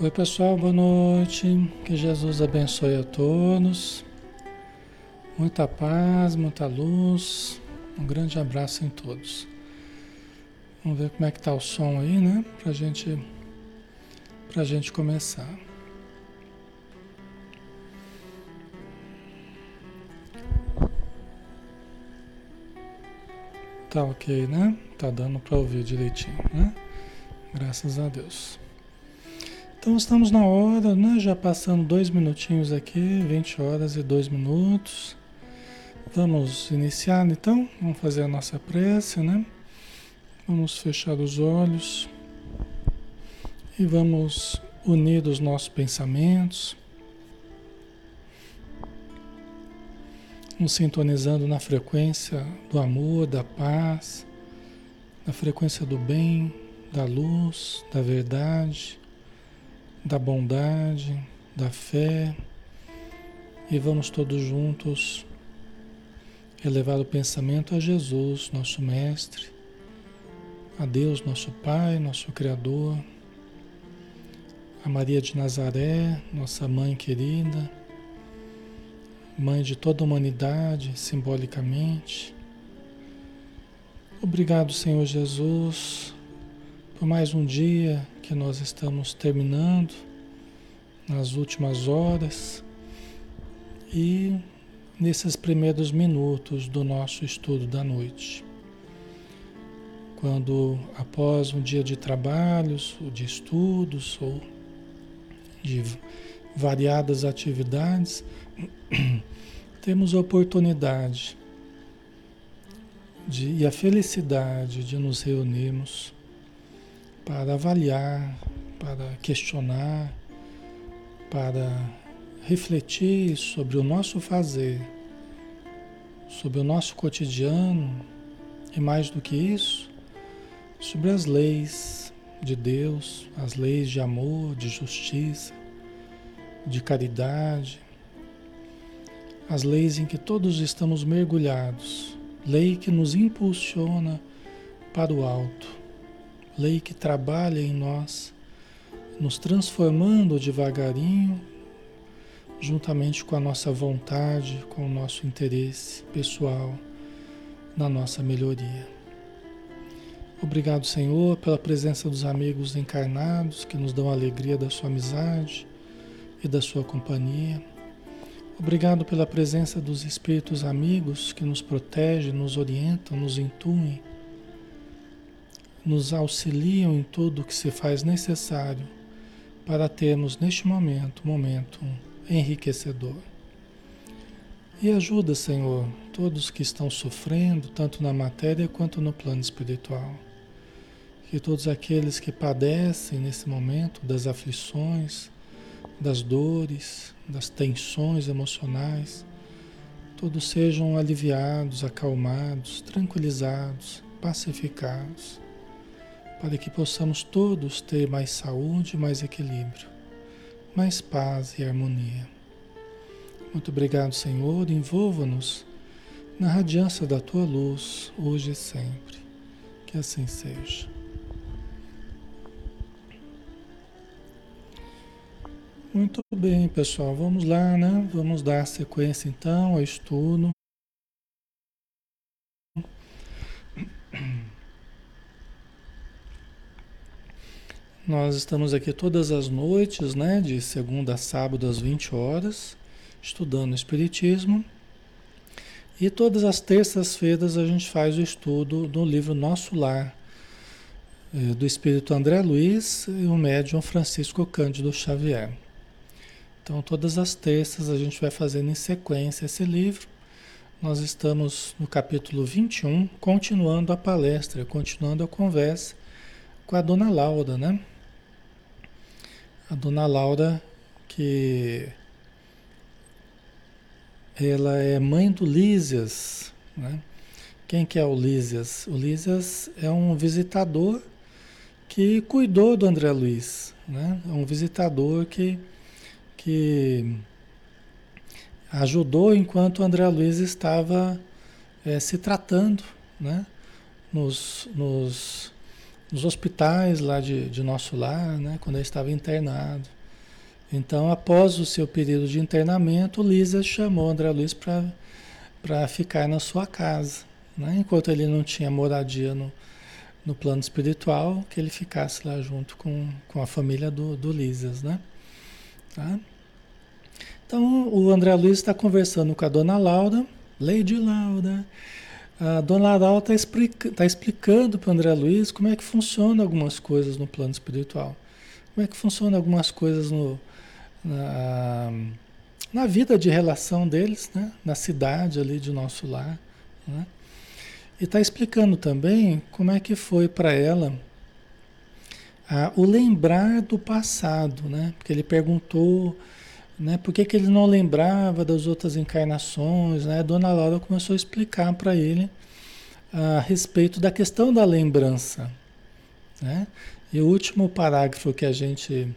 Oi, pessoal, boa noite. Que Jesus abençoe a todos. Muita paz, muita luz. Um grande abraço em todos. Vamos ver como é que tá o som aí, né? Pra gente, pra gente começar. Tá ok, né? Tá dando para ouvir direitinho, né? Graças a Deus. Então estamos na hora, né? Já passando dois minutinhos aqui, 20 horas e dois minutos. Vamos iniciar então, vamos fazer a nossa prece, né? Vamos fechar os olhos e vamos unir os nossos pensamentos, nos sintonizando na frequência do amor, da paz, na frequência do bem, da luz, da verdade da bondade, da fé, e vamos todos juntos elevar o pensamento a Jesus, nosso Mestre, a Deus, nosso Pai, nosso Criador, a Maria de Nazaré, nossa Mãe querida, Mãe de toda a humanidade, simbolicamente. Obrigado, Senhor Jesus, por mais um dia que nós estamos terminando, nas últimas horas e nesses primeiros minutos do nosso estudo da noite. Quando, após um dia de trabalhos, ou de estudos, ou de variadas atividades, temos a oportunidade de, e a felicidade de nos reunirmos para avaliar, para questionar, para refletir sobre o nosso fazer, sobre o nosso cotidiano e mais do que isso, sobre as leis de Deus, as leis de amor, de justiça, de caridade, as leis em que todos estamos mergulhados, lei que nos impulsiona para o alto lei que trabalha em nós, nos transformando devagarinho, juntamente com a nossa vontade, com o nosso interesse pessoal na nossa melhoria. Obrigado, Senhor, pela presença dos amigos encarnados que nos dão a alegria da sua amizade e da sua companhia. Obrigado pela presença dos espíritos amigos que nos protegem, nos orientam, nos intuem nos auxiliam em tudo o que se faz necessário para termos neste momento um momento enriquecedor. E ajuda, Senhor, todos que estão sofrendo, tanto na matéria quanto no plano espiritual. Que todos aqueles que padecem nesse momento das aflições, das dores, das tensões emocionais, todos sejam aliviados, acalmados, tranquilizados, pacificados para que possamos todos ter mais saúde, mais equilíbrio, mais paz e harmonia. Muito obrigado, Senhor. Envolva-nos na radiância da tua luz, hoje e sempre. Que assim seja. Muito bem, pessoal. Vamos lá, né? Vamos dar sequência então ao estudo. Nós estamos aqui todas as noites, né, de segunda a sábado às 20 horas, estudando Espiritismo. E todas as terças-feiras a gente faz o estudo do livro Nosso Lar, eh, do Espírito André Luiz e o médium Francisco Cândido Xavier. Então, todas as terças a gente vai fazendo em sequência esse livro. Nós estamos no capítulo 21, continuando a palestra, continuando a conversa com a dona Laura, né? A dona Laura, que ela é mãe do Lísias, né? Quem que é o Lísias? O Lísias é um visitador que cuidou do André Luiz, né? É um visitador que, que ajudou enquanto o André Luiz estava é, se tratando, né? Nos, nos nos hospitais lá de, de nosso lar, né? Quando ele estava internado. Então, após o seu período de internamento, Lisa chamou André Luiz para ficar na sua casa, né? Enquanto ele não tinha moradia no, no plano espiritual, que ele ficasse lá junto com, com a família do, do Lisas, né? Tá? Então, o André Luiz está conversando com a dona Laura, Lady Laura. A dona Laura está explica, tá explicando para o André Luiz como é que funciona algumas coisas no plano espiritual. Como é que funciona algumas coisas no, na, na vida de relação deles, né? na cidade ali de nosso lar. Né? E está explicando também como é que foi para ela ah, o lembrar do passado, né? Porque ele perguntou, né? Por que, que ele não lembrava das outras encarnações, né? A Dona Laura começou a explicar para ele a respeito da questão da lembrança, né? E o último parágrafo que a gente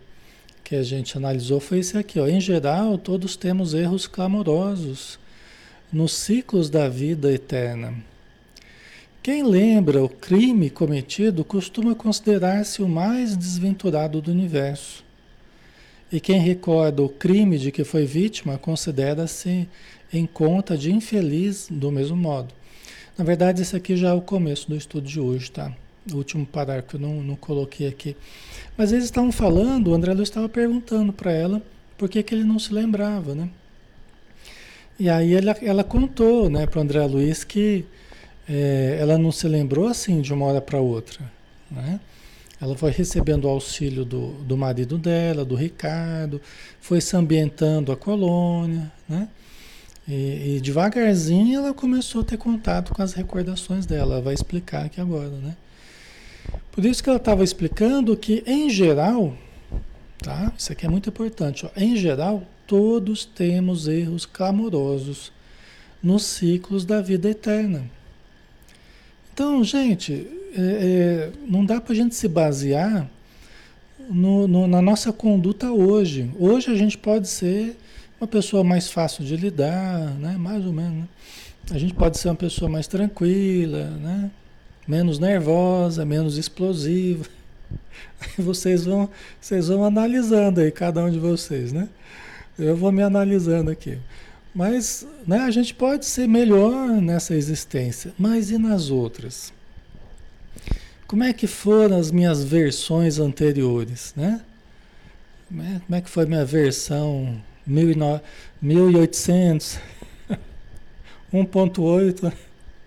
que a gente analisou foi esse aqui, ó. Em geral, todos temos erros clamorosos nos ciclos da vida eterna quem lembra o crime cometido costuma considerar-se o mais desventurado do universo. E quem recorda o crime de que foi vítima considera-se em conta de infeliz do mesmo modo. Na verdade, esse aqui já é o começo do estudo de hoje, tá? O último parágrafo eu não, não coloquei aqui. Mas eles estavam falando, o André Luiz estava perguntando para ela por que, que ele não se lembrava, né? E aí ela, ela contou né, para o André Luiz que é, ela não se lembrou assim de uma hora para outra. Né? Ela foi recebendo o auxílio do, do marido dela, do Ricardo, foi se ambientando a colônia, né? E, e, devagarzinho ela começou a ter contato com as recordações dela. Ela vai explicar aqui agora, né? Por isso que ela estava explicando que, em geral, tá? Isso aqui é muito importante. Ó. Em geral, todos temos erros clamorosos nos ciclos da vida eterna. Então, gente, é, é, não dá para a gente se basear no, no, na nossa conduta hoje. Hoje a gente pode ser uma pessoa mais fácil de lidar, né? mais ou menos. Né? A gente pode ser uma pessoa mais tranquila, né? menos nervosa, menos explosiva. Vocês vão, vocês vão analisando aí, cada um de vocês, né? Eu vou me analisando aqui. Mas né, a gente pode ser melhor nessa existência, mas e nas outras? Como é que foram as minhas versões anteriores, né? Como é que foi minha versão 1800, 1.8,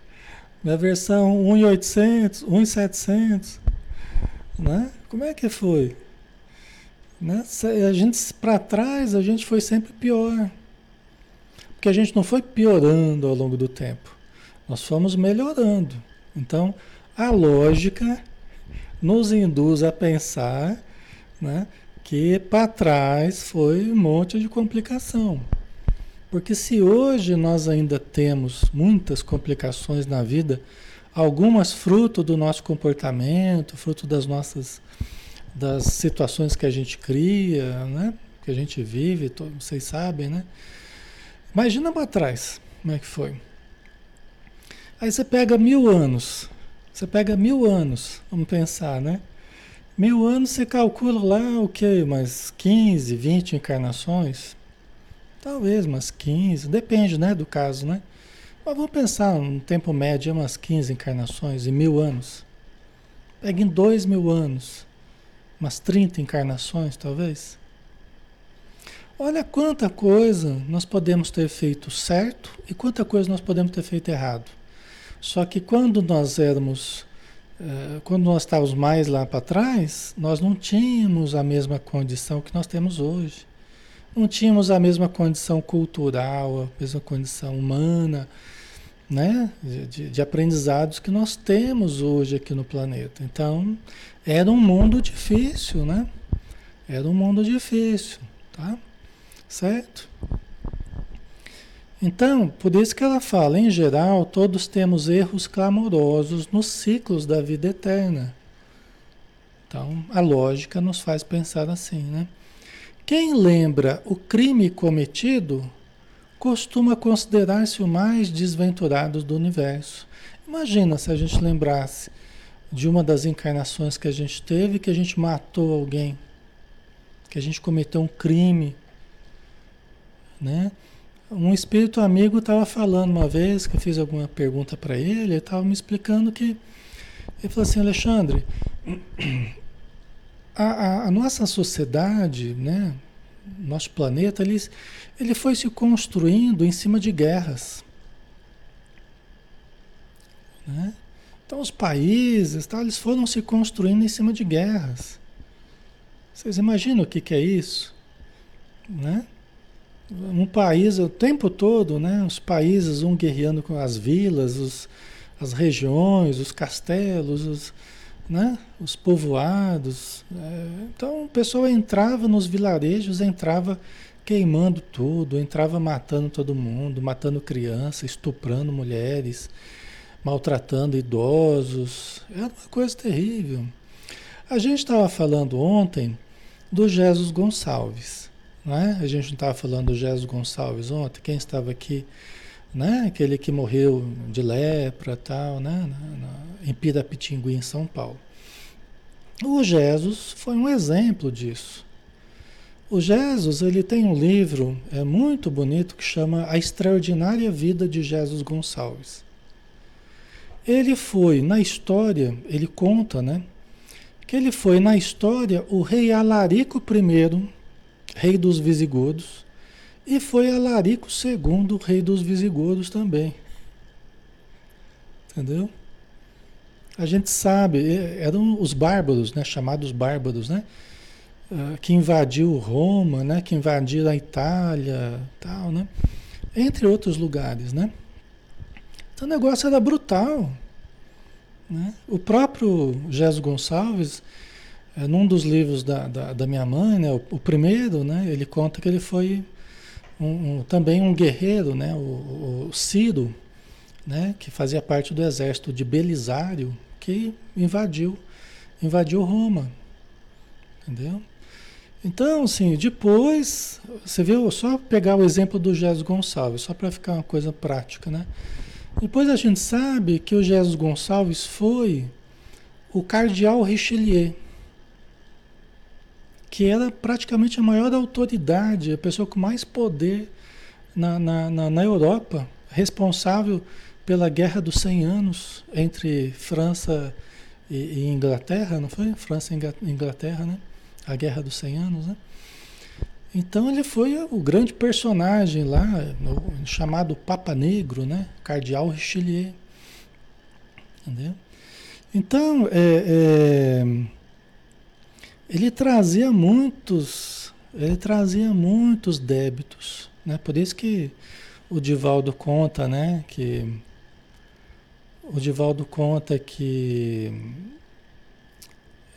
minha versão 1800, 1700, né? Como é que foi? Né? A gente para trás a gente foi sempre pior. Porque a gente não foi piorando ao longo do tempo, nós fomos melhorando. Então, a lógica nos induz a pensar né, que para trás foi um monte de complicação. Porque se hoje nós ainda temos muitas complicações na vida, algumas fruto do nosso comportamento, fruto das nossas das situações que a gente cria, né? Que a gente vive, vocês sabem, né? Imagina para trás, como é que foi. Aí você pega mil anos, você pega mil anos, vamos pensar, né? Mil anos você calcula lá o que? Umas 15, 20 encarnações? Talvez umas 15, depende né, do caso, né? Mas vamos pensar um tempo médio, umas 15 encarnações em mil anos. Pega em dois mil anos, umas 30 encarnações, talvez. Olha quanta coisa nós podemos ter feito certo e quanta coisa nós podemos ter feito errado. Só que quando nós éramos, eh, quando nós estávamos mais lá para trás, nós não tínhamos a mesma condição que nós temos hoje. Não tínhamos a mesma condição cultural, a mesma condição humana, né? de, de aprendizados que nós temos hoje aqui no planeta. Então, era um mundo difícil, né? Era um mundo difícil, tá? Certo? Então, por isso que ela fala, em geral, todos temos erros clamorosos nos ciclos da vida eterna. Então, a lógica nos faz pensar assim, né? Quem lembra o crime cometido costuma considerar-se o mais desventurado do universo. Imagina se a gente lembrasse de uma das encarnações que a gente teve, que a gente matou alguém, que a gente cometeu um crime, né? Um espírito amigo estava falando uma vez que eu fiz alguma pergunta para ele, ele estava me explicando que ele falou assim, Alexandre, a, a, a nossa sociedade, né, nosso planeta, ele, ele foi se construindo em cima de guerras. Né? Então os países, tá, eles foram se construindo em cima de guerras. Vocês imaginam o que, que é isso? Né? Um país, o tempo todo, né? os países, um guerreando com as vilas, os, as regiões, os castelos, os, né? os povoados. É, então o pessoal entrava nos vilarejos, entrava queimando tudo, entrava matando todo mundo, matando crianças, estuprando mulheres maltratando idosos. Era uma coisa terrível. A gente estava falando ontem do Jesus Gonçalves. Né? A gente não estava falando do Jesus Gonçalves ontem. Quem estava aqui, né? aquele que morreu de lepra tal, né? Em Pirapitingui, em São Paulo. O Jesus foi um exemplo disso. O Jesus ele tem um livro é muito bonito que chama A Extraordinária Vida de Jesus Gonçalves. Ele foi na história, ele conta, né? Que ele foi na história o rei Alarico I, rei dos Visigodos, e foi Alarico II, rei dos Visigodos também. Entendeu? A gente sabe, eram os bárbaros, né? Chamados bárbaros, né? Uh, que invadiu Roma, né? Que invadiram a Itália, tal, né? Entre outros lugares, né? Então o negócio era brutal. Né? O próprio Jesus Gonçalves, é, num dos livros da, da, da minha mãe, né, o, o, primeiro, né, ele conta que ele foi um, um, também um guerreiro, né, o, o Ciro, né, que fazia parte do exército de Belisário, que invadiu, invadiu Roma. Entendeu? Então, assim, depois, você viu, só pegar o exemplo do Jesus Gonçalves, só para ficar uma coisa prática, né? Depois a gente sabe que o Jesus Gonçalves foi o cardeal Richelieu, que era praticamente a maior autoridade, a pessoa com mais poder na, na, na, na Europa, responsável pela Guerra dos 100 Anos entre França e, e Inglaterra, não foi? França e Inglaterra, né? A Guerra dos 100 Anos, né? Então ele foi o grande personagem lá, chamado Papa Negro, né? Cardeal Richelieu. Entendeu? Então, é, é, ele trazia muitos, ele trazia muitos débitos, né? Por isso que o Divaldo conta, né? Que o Divaldo conta que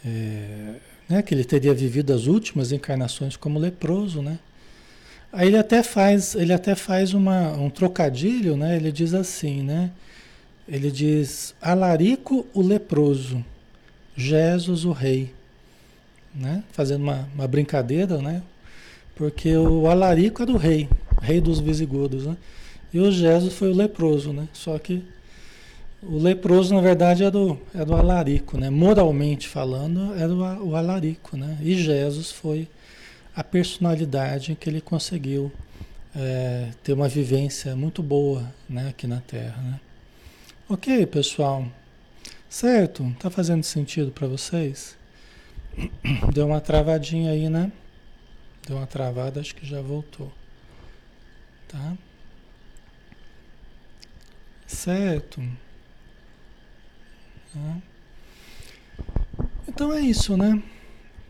é, né? Que ele teria vivido as últimas encarnações como leproso, né? Aí ele até faz, ele até faz uma, um trocadilho, né? Ele diz assim, né? Ele diz Alarico o leproso, Jesus o rei, né? Fazendo uma, uma brincadeira, né? Porque o Alarico era o rei, rei dos visigodos, né? E o Jesus foi o leproso, né? Só que o leproso, na verdade, é do, é do alarico, né? Moralmente falando, é do o alarico, né? E Jesus foi a personalidade que ele conseguiu é, ter uma vivência muito boa, né? Aqui na Terra, né? Ok, pessoal. Certo? Tá fazendo sentido para vocês? Deu uma travadinha aí, né? Deu uma travada, acho que já voltou. Tá? Certo. Né? Então é isso, né?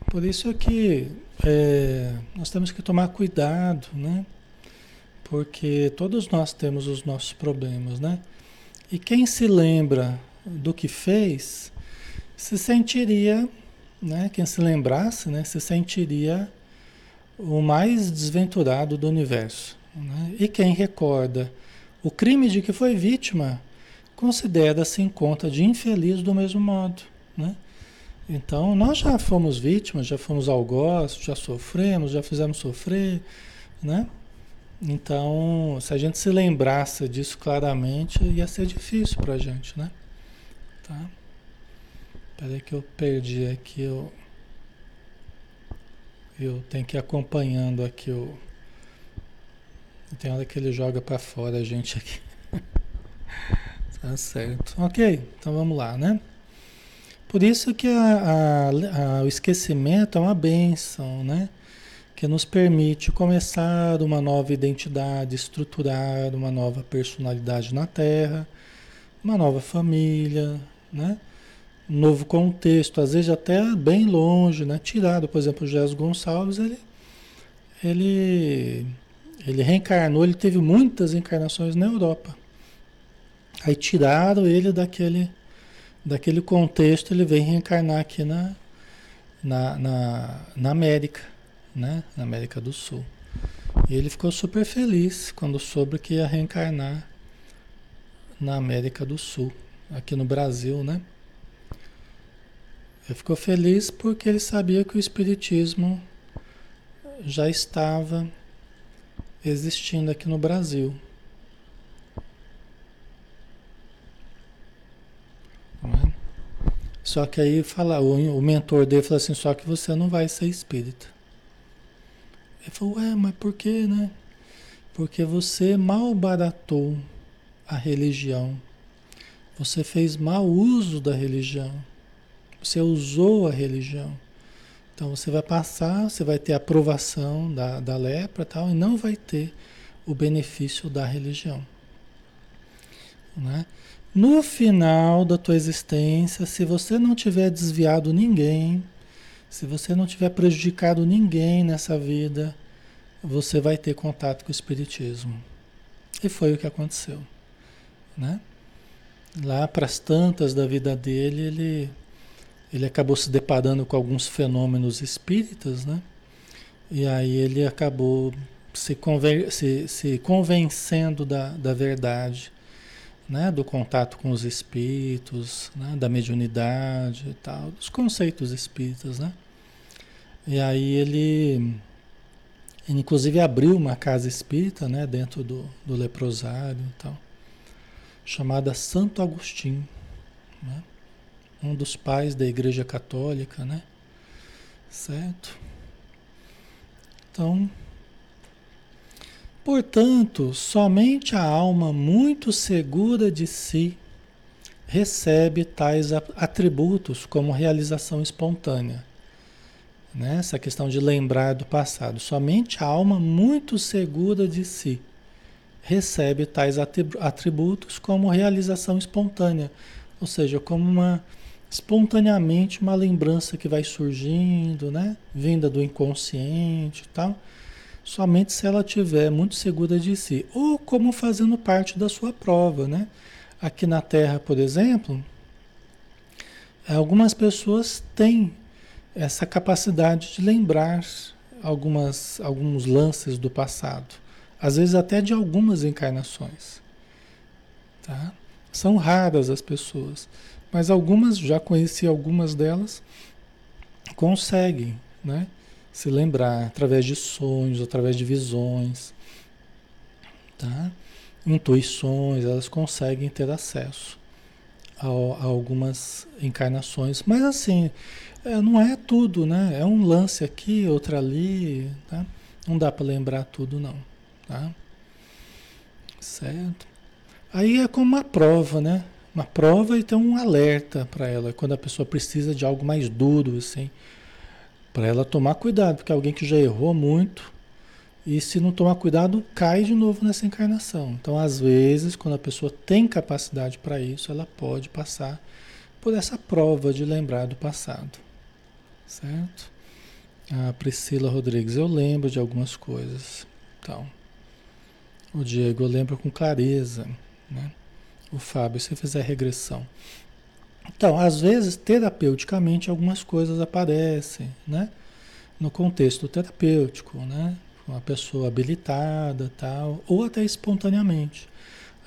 Por isso é que é, nós temos que tomar cuidado, né? Porque todos nós temos os nossos problemas, né? E quem se lembra do que fez, se sentiria, né? Quem se lembrasse, né? Se sentiria o mais desventurado do universo. Né? E quem recorda o crime de que foi vítima, considera-se em conta de infeliz do mesmo modo, né? Então, nós já fomos vítimas, já fomos algozes, já sofremos, já fizemos sofrer, né? Então, se a gente se lembrasse disso claramente, ia ser difícil para a gente, né? Tá? Peraí que eu perdi aqui, eu, eu tenho que ir acompanhando aqui o... Tem hora que ele joga para fora a gente aqui. tá certo. Ok, então vamos lá, né? Por isso que a, a, a, o esquecimento é uma benção, né? Que nos permite começar uma nova identidade, estruturar uma nova personalidade na Terra, uma nova família, né? Novo contexto, às vezes até bem longe, né? Tirado, por exemplo, o Jesus Gonçalves, ele, ele, ele reencarnou, ele teve muitas encarnações na Europa. Aí tiraram ele daquele, daquele contexto, ele vem reencarnar aqui na, na, na, na América, né? Na América do Sul. E ele ficou super feliz quando soube que ia reencarnar na América do Sul, aqui no Brasil, né? Ele ficou feliz porque ele sabia que o Espiritismo já estava existindo aqui no Brasil. É? Só que aí fala, o, o mentor dele falou assim, só que você não vai ser espírita. Ele falou, ué, mas por que, né? Porque você mal baratou a religião. Você fez mau uso da religião. Você usou a religião. Então você vai passar, você vai ter a aprovação da, da lepra tal, e não vai ter o benefício da religião. Né? No final da tua existência, se você não tiver desviado ninguém, se você não tiver prejudicado ninguém nessa vida, você vai ter contato com o Espiritismo. E foi o que aconteceu. Né? Lá para as tantas da vida dele, ele ele acabou se deparando com alguns fenômenos espíritas, né? E aí ele acabou se, conven se, se convencendo da, da verdade, né? Do contato com os espíritos, né? da mediunidade e tal, dos conceitos espíritas, né? E aí ele, ele inclusive abriu uma casa espírita, né? Dentro do, do leprosário e tal, chamada Santo Agostinho, né? Um dos pais da Igreja Católica, né? Certo? Então, portanto, somente a alma muito segura de si recebe tais atributos como realização espontânea. Né? Essa questão de lembrar do passado. Somente a alma muito segura de si recebe tais atributos como realização espontânea, ou seja, como uma espontaneamente uma lembrança que vai surgindo, né? Vinda do inconsciente e tal. Somente se ela tiver muito segura de si. Ou como fazendo parte da sua prova, né? Aqui na Terra, por exemplo, algumas pessoas têm essa capacidade de lembrar algumas, alguns lances do passado. Às vezes até de algumas encarnações. Tá? São raras as pessoas. Mas algumas, já conheci algumas delas, conseguem né, se lembrar através de sonhos, através de visões, tá? intuições, elas conseguem ter acesso a, a algumas encarnações. Mas assim, é, não é tudo, né? É um lance aqui, outro ali, tá? Não dá para lembrar tudo não, tá? Certo? Aí é como uma prova, né? Uma prova e tem um alerta para ela, quando a pessoa precisa de algo mais duro, assim, para ela tomar cuidado, porque alguém que já errou muito e se não tomar cuidado, cai de novo nessa encarnação. Então, às vezes, quando a pessoa tem capacidade para isso, ela pode passar por essa prova de lembrar do passado. Certo? A Priscila Rodrigues, eu lembro de algumas coisas. Então, o Diego, eu lembro com clareza, né? O Fábio, se fizer regressão. Então, às vezes, terapeuticamente, algumas coisas aparecem, né? No contexto terapêutico, né? Uma pessoa habilitada, tal, ou até espontaneamente.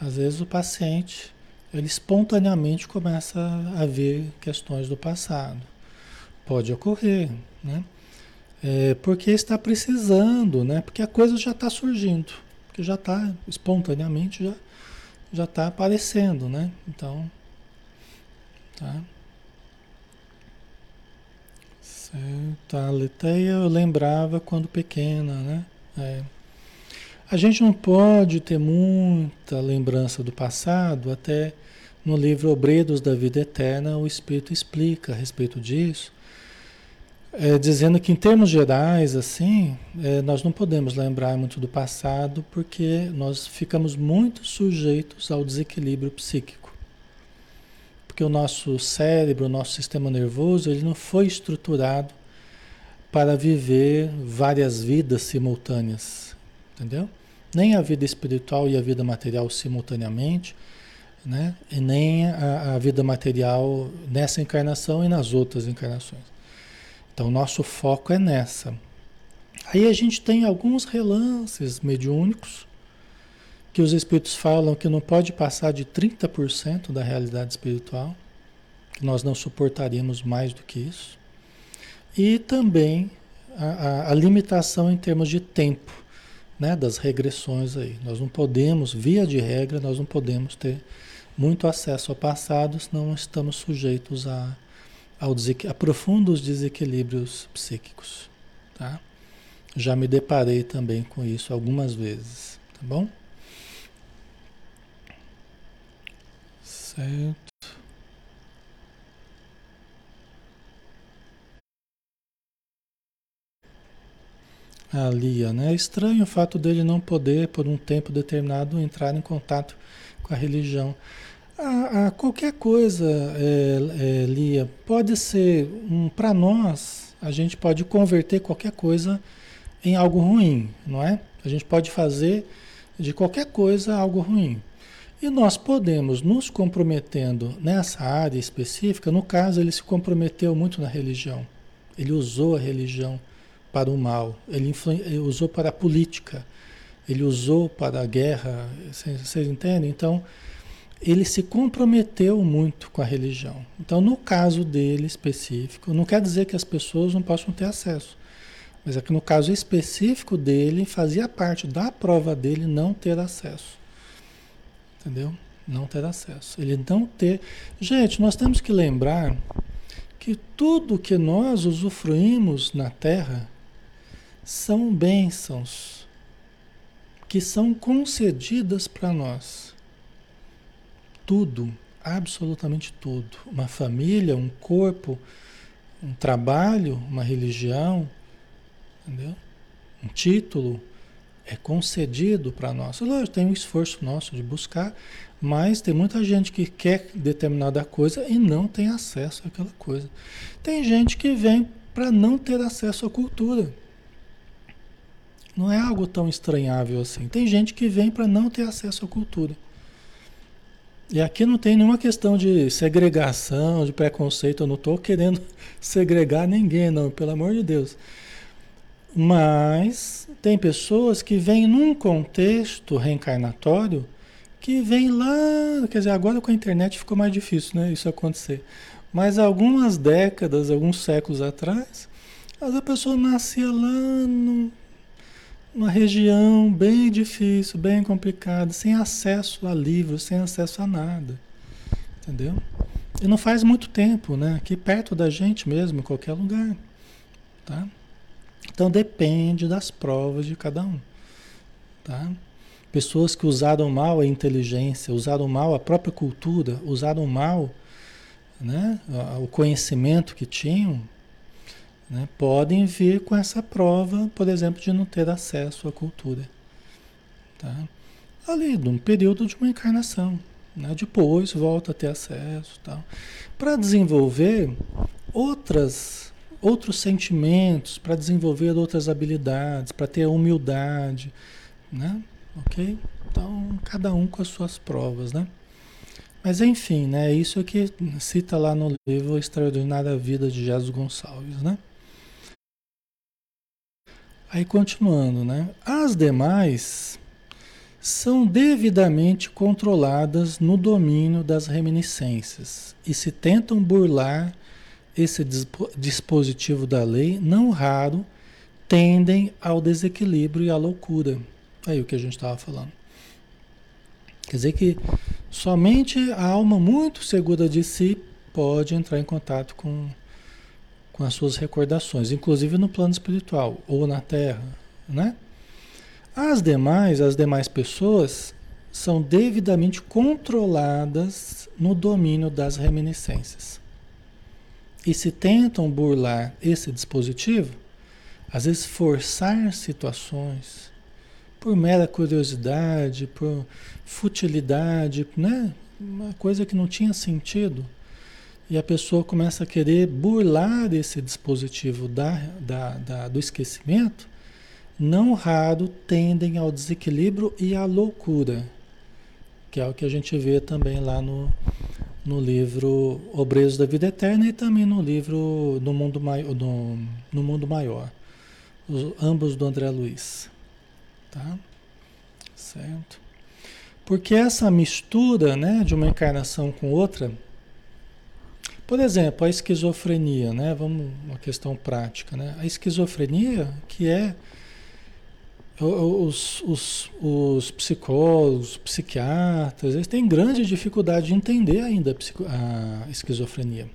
Às vezes o paciente, ele espontaneamente começa a ver questões do passado. Pode ocorrer, né? É porque está precisando, né? Porque a coisa já está surgindo, porque já está espontaneamente já já está aparecendo, né? Então, tá? Certo. A Leteia eu lembrava quando pequena, né? É. A gente não pode ter muita lembrança do passado, até no livro Obredos da Vida Eterna o Espírito explica a respeito disso, é, dizendo que em termos gerais, assim, é, nós não podemos lembrar muito do passado porque nós ficamos muito sujeitos ao desequilíbrio psíquico. Porque o nosso cérebro, o nosso sistema nervoso, ele não foi estruturado para viver várias vidas simultâneas, entendeu? Nem a vida espiritual e a vida material simultaneamente, né? E nem a, a vida material nessa encarnação e nas outras encarnações. Então, nosso foco é nessa. Aí a gente tem alguns relances mediúnicos que os espíritos falam que não pode passar de 30% da realidade espiritual, que nós não suportaríamos mais do que isso. E também a, a, a limitação em termos de tempo, né, das regressões aí. Nós não podemos, via de regra, nós não podemos ter muito acesso ao passado, senão estamos sujeitos a ao a profundos desequilíbrios psíquicos. Tá? Já me deparei também com isso algumas vezes, tá bom? Certo. A Lia, né? É estranho o fato dele não poder, por um tempo determinado, entrar em contato com a religião. A, a qualquer coisa, é, é, Lia, pode ser um para nós, a gente pode converter qualquer coisa em algo ruim, não é? A gente pode fazer de qualquer coisa algo ruim. E nós podemos nos comprometendo nessa área específica, no caso ele se comprometeu muito na religião. Ele usou a religião para o mal, ele, ele usou para a política, ele usou para a guerra, vocês entendem? Então, ele se comprometeu muito com a religião. Então, no caso dele específico, não quer dizer que as pessoas não possam ter acesso, mas é que no caso específico dele, fazia parte da prova dele não ter acesso. Entendeu? Não ter acesso. Ele não ter. Gente, nós temos que lembrar que tudo que nós usufruímos na Terra são bênçãos que são concedidas para nós tudo, absolutamente tudo. Uma família, um corpo, um trabalho, uma religião, entendeu? Um título é concedido para nós. Lógico, tem um esforço nosso de buscar, mas tem muita gente que quer determinada coisa e não tem acesso àquela coisa. Tem gente que vem para não ter acesso à cultura. Não é algo tão estranhável assim. Tem gente que vem para não ter acesso à cultura. E aqui não tem nenhuma questão de segregação, de preconceito. Eu não estou querendo segregar ninguém, não, pelo amor de Deus. Mas tem pessoas que vêm num contexto reencarnatório que vem lá, quer dizer, agora com a internet ficou mais difícil, né, isso acontecer. Mas algumas décadas, alguns séculos atrás, a pessoa nascia lá no, uma região bem difícil, bem complicada, sem acesso a livros, sem acesso a nada. Entendeu? E não faz muito tempo, né? Aqui perto da gente mesmo, em qualquer lugar. Tá? Então depende das provas de cada um. Tá? Pessoas que usaram mal a inteligência, usaram mal a própria cultura, usaram mal né, o conhecimento que tinham, né, podem vir com essa prova, por exemplo, de não ter acesso à cultura. Tá? Ali, num período de uma encarnação. Né? Depois volta a ter acesso. Para desenvolver outras, outros sentimentos, para desenvolver outras habilidades, para ter humildade. Né? Ok? Então, cada um com as suas provas, né? Mas enfim, né? Isso que cita lá no livro Extraordinária Vida de Jesus Gonçalves, né? Aí continuando, né? As demais são devidamente controladas no domínio das reminiscências e se tentam burlar esse dispositivo da lei, não raro tendem ao desequilíbrio e à loucura. Aí o que a gente estava falando. Quer dizer que somente a alma muito segura de si pode entrar em contato com, com as suas recordações, inclusive no plano espiritual ou na Terra, né? As demais, as demais pessoas são devidamente controladas no domínio das reminiscências. E se tentam burlar esse dispositivo, às vezes forçar situações por mera curiosidade, por futilidade, né? Uma coisa que não tinha sentido. E a pessoa começa a querer burlar esse dispositivo da, da, da, do esquecimento, não raro tendem ao desequilíbrio e à loucura, que é o que a gente vê também lá no, no livro Obreiros da Vida Eterna e também no livro No Mundo, no, no Mundo Maior, os, ambos do André Luiz. Tá? Certo? Porque essa mistura né, de uma encarnação com outra, por exemplo, a esquizofrenia, né? Vamos uma questão prática, né? A esquizofrenia, que é os, os, os psicólogos, psiquiatras, eles têm grande dificuldade de entender ainda a, a esquizofrenia.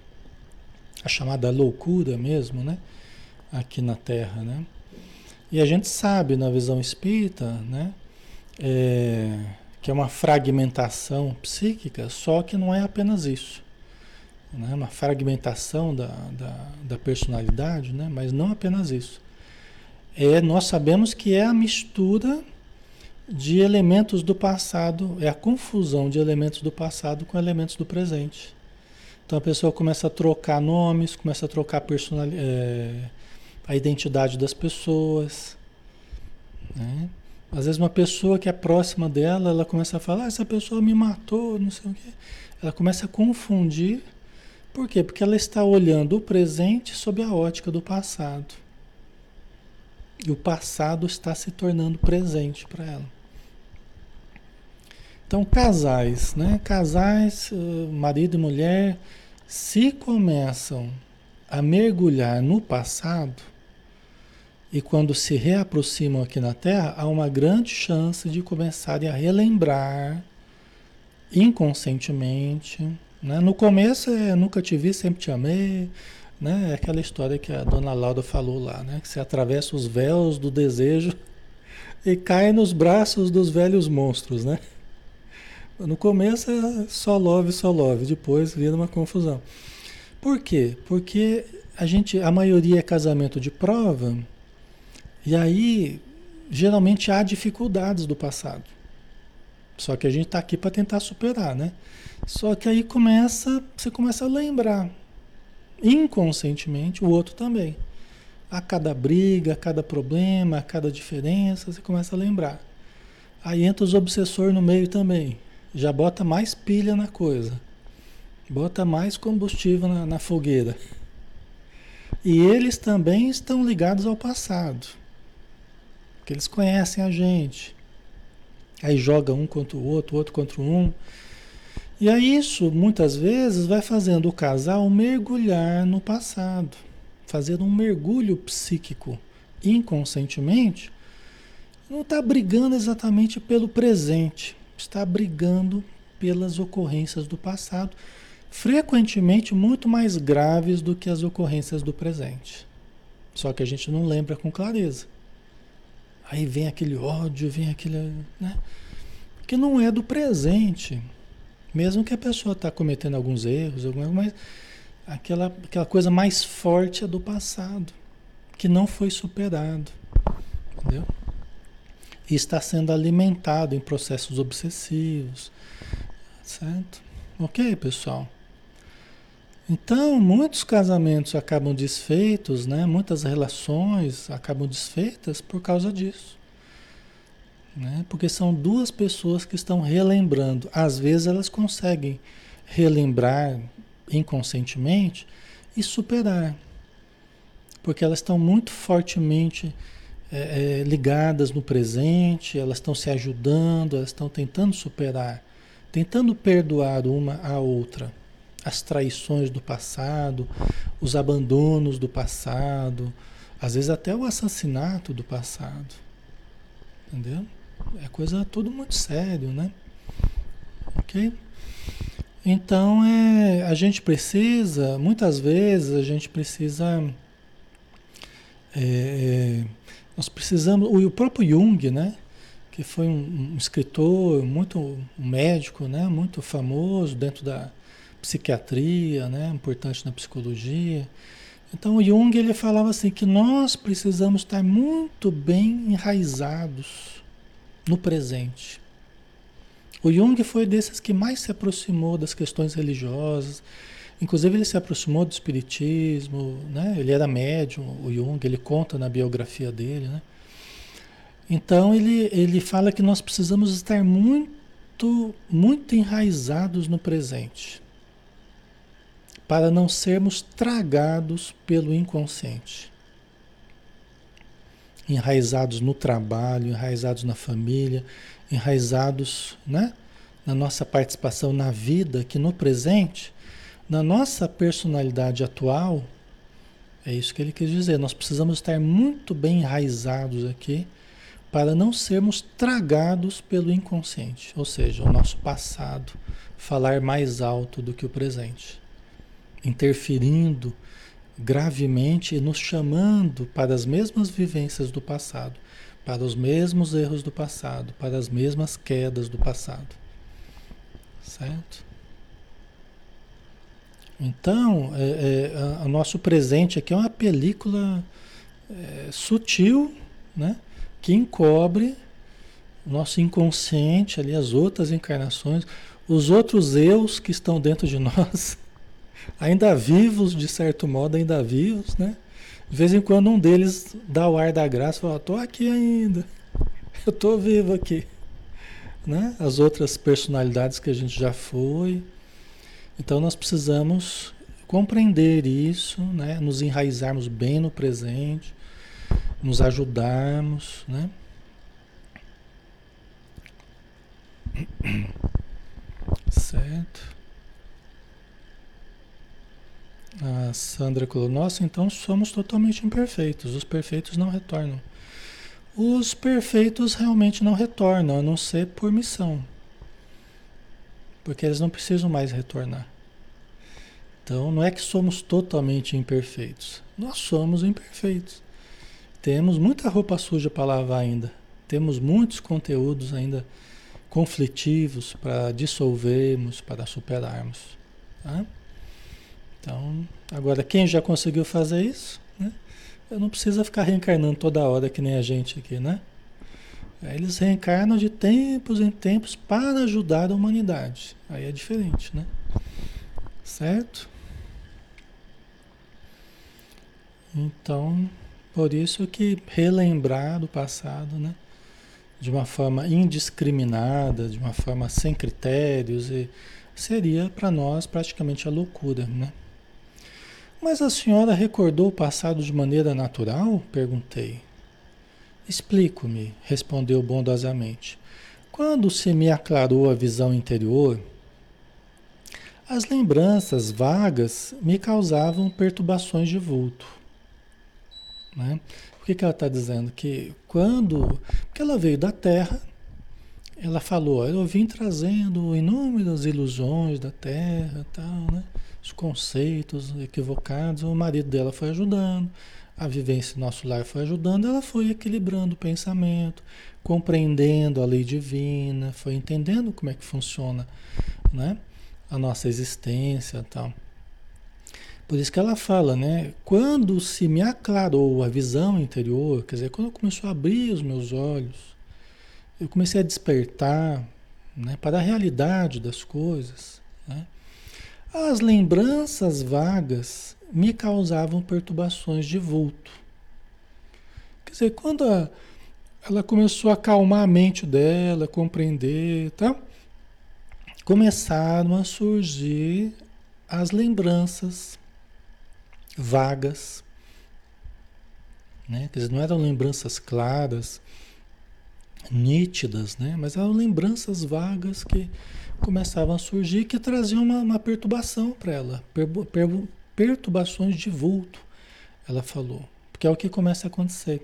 A chamada loucura mesmo, né? Aqui na Terra, né? E a gente sabe na visão espírita, né? É, que é uma fragmentação psíquica, só que não é apenas isso. Né? Uma fragmentação da, da, da personalidade, né? mas não apenas isso é, nós sabemos que é a mistura de elementos do passado, é a confusão de elementos do passado com elementos do presente. Então a pessoa começa a trocar nomes, começa a trocar personal, é, a identidade das pessoas. Né? Às vezes uma pessoa que é próxima dela, ela começa a falar, ah, essa pessoa me matou, não sei o quê. Ela começa a confundir. Por quê? Porque ela está olhando o presente sob a ótica do passado. E o passado está se tornando presente para ela. Então, casais, né? Casais, eh, marido e mulher, se começam a mergulhar no passado e quando se reaproximam aqui na Terra, há uma grande chance de começarem a relembrar inconscientemente. Né? No começo é nunca te vi, sempre te amei, né? É aquela história que a dona Laura falou lá, né? Que você atravessa os véus do desejo e cai nos braços dos velhos monstros, né? No começo é só love, só love, depois vira uma confusão. Por quê? Porque a gente, a maioria é casamento de prova, e aí geralmente há dificuldades do passado. Só que a gente está aqui para tentar superar, né? Só que aí começa, você começa a lembrar inconscientemente o outro também. A cada briga, a cada problema, a cada diferença, você começa a lembrar. Aí entra os obsessores no meio também. Já bota mais pilha na coisa. Bota mais combustível na, na fogueira. E eles também estão ligados ao passado. Porque eles conhecem a gente. Aí joga um contra o outro, outro contra um. E aí isso muitas vezes vai fazendo o casal mergulhar no passado, fazer um mergulho psíquico inconscientemente. Não está brigando exatamente pelo presente, está brigando pelas ocorrências do passado, frequentemente muito mais graves do que as ocorrências do presente. Só que a gente não lembra com clareza. Aí vem aquele ódio, vem aquele. Né? Que não é do presente. Mesmo que a pessoa está cometendo alguns erros, mas aquela, aquela coisa mais forte é do passado, que não foi superado. Entendeu? E está sendo alimentado em processos obsessivos. Certo? Ok, pessoal? Então, muitos casamentos acabam desfeitos, né? muitas relações acabam desfeitas por causa disso. Né? Porque são duas pessoas que estão relembrando. Às vezes elas conseguem relembrar inconscientemente e superar. Porque elas estão muito fortemente é, é, ligadas no presente, elas estão se ajudando, elas estão tentando superar, tentando perdoar uma a outra. As traições do passado, os abandonos do passado, às vezes até o assassinato do passado. Entendeu? É coisa tudo muito sério, né? Ok? Então é, a gente precisa, muitas vezes a gente precisa. É, é nós precisamos. O, próprio Jung, né? Que foi um, um escritor muito um médico, né? Muito famoso dentro da psiquiatria, né? Importante na psicologia. Então o Jung ele falava assim que nós precisamos estar muito bem enraizados no presente. O Jung foi desses que mais se aproximou das questões religiosas. Inclusive ele se aproximou do espiritismo, né? Ele era médium, o Jung, ele conta na biografia dele, né? Então ele, ele fala que nós precisamos estar muito, muito enraizados no presente para não sermos tragados pelo inconsciente. Enraizados no trabalho, enraizados na família, enraizados né, na nossa participação na vida, que no presente, na nossa personalidade atual, é isso que ele quis dizer, nós precisamos estar muito bem enraizados aqui para não sermos tragados pelo inconsciente, ou seja, o nosso passado falar mais alto do que o presente interferindo gravemente nos chamando para as mesmas vivências do passado, para os mesmos erros do passado, para as mesmas quedas do passado. Certo? Então, é, é, o nosso presente aqui é uma película é, sutil, né? Que encobre o nosso inconsciente, ali, as outras encarnações, os outros eus que estão dentro de nós, ainda vivos, de certo modo, ainda vivos, né? De vez em quando um deles dá o ar da graça e fala, tô aqui ainda, eu tô vivo aqui. Né? As outras personalidades que a gente já foi. Então nós precisamos compreender isso, né? nos enraizarmos bem no presente, nos ajudarmos, né? Certo. A Sandra falou, nossa, então somos totalmente imperfeitos. Os perfeitos não retornam. Os perfeitos realmente não retornam, a não ser por missão. Porque eles não precisam mais retornar. Então não é que somos totalmente imperfeitos. Nós somos imperfeitos. Temos muita roupa suja para lavar ainda. Temos muitos conteúdos ainda conflitivos para dissolvermos, para superarmos. Tá? Então, agora quem já conseguiu fazer isso, né? Eu não precisa ficar reencarnando toda hora que nem a gente aqui, né? Eles reencarnam de tempos em tempos para ajudar a humanidade. Aí é diferente, né? Certo? Então, por isso que relembrar do passado, né? De uma forma indiscriminada, de uma forma sem critérios, seria para nós praticamente a loucura, né? Mas a senhora recordou o passado de maneira natural? perguntei. Explico-me, respondeu bondosamente. Quando se me aclarou a visão interior, as lembranças vagas me causavam perturbações de vulto. Né? Por que, que ela está dizendo? Que quando. Porque ela veio da Terra, ela falou: Eu vim trazendo inúmeras ilusões da Terra, tal, né? Os conceitos equivocados. O marido dela foi ajudando, a vivência do nosso lar foi ajudando, ela foi equilibrando o pensamento, compreendendo a lei divina, foi entendendo como é que funciona né? a nossa existência tal. Por isso que ela fala, né? Quando se me aclarou a visão interior, quer dizer, quando começou a abrir os meus olhos, eu comecei a despertar né, para a realidade das coisas. Né? As lembranças vagas me causavam perturbações de vulto. Quer dizer, quando a, ela começou a acalmar a mente dela, compreender, tá? começaram a surgir as lembranças vagas. Né? Quer dizer, não eram lembranças claras, nítidas, né? mas eram lembranças vagas que começavam a surgir que traziam uma, uma perturbação para ela, per, per, perturbações de vulto, ela falou, porque é o que começa a acontecer.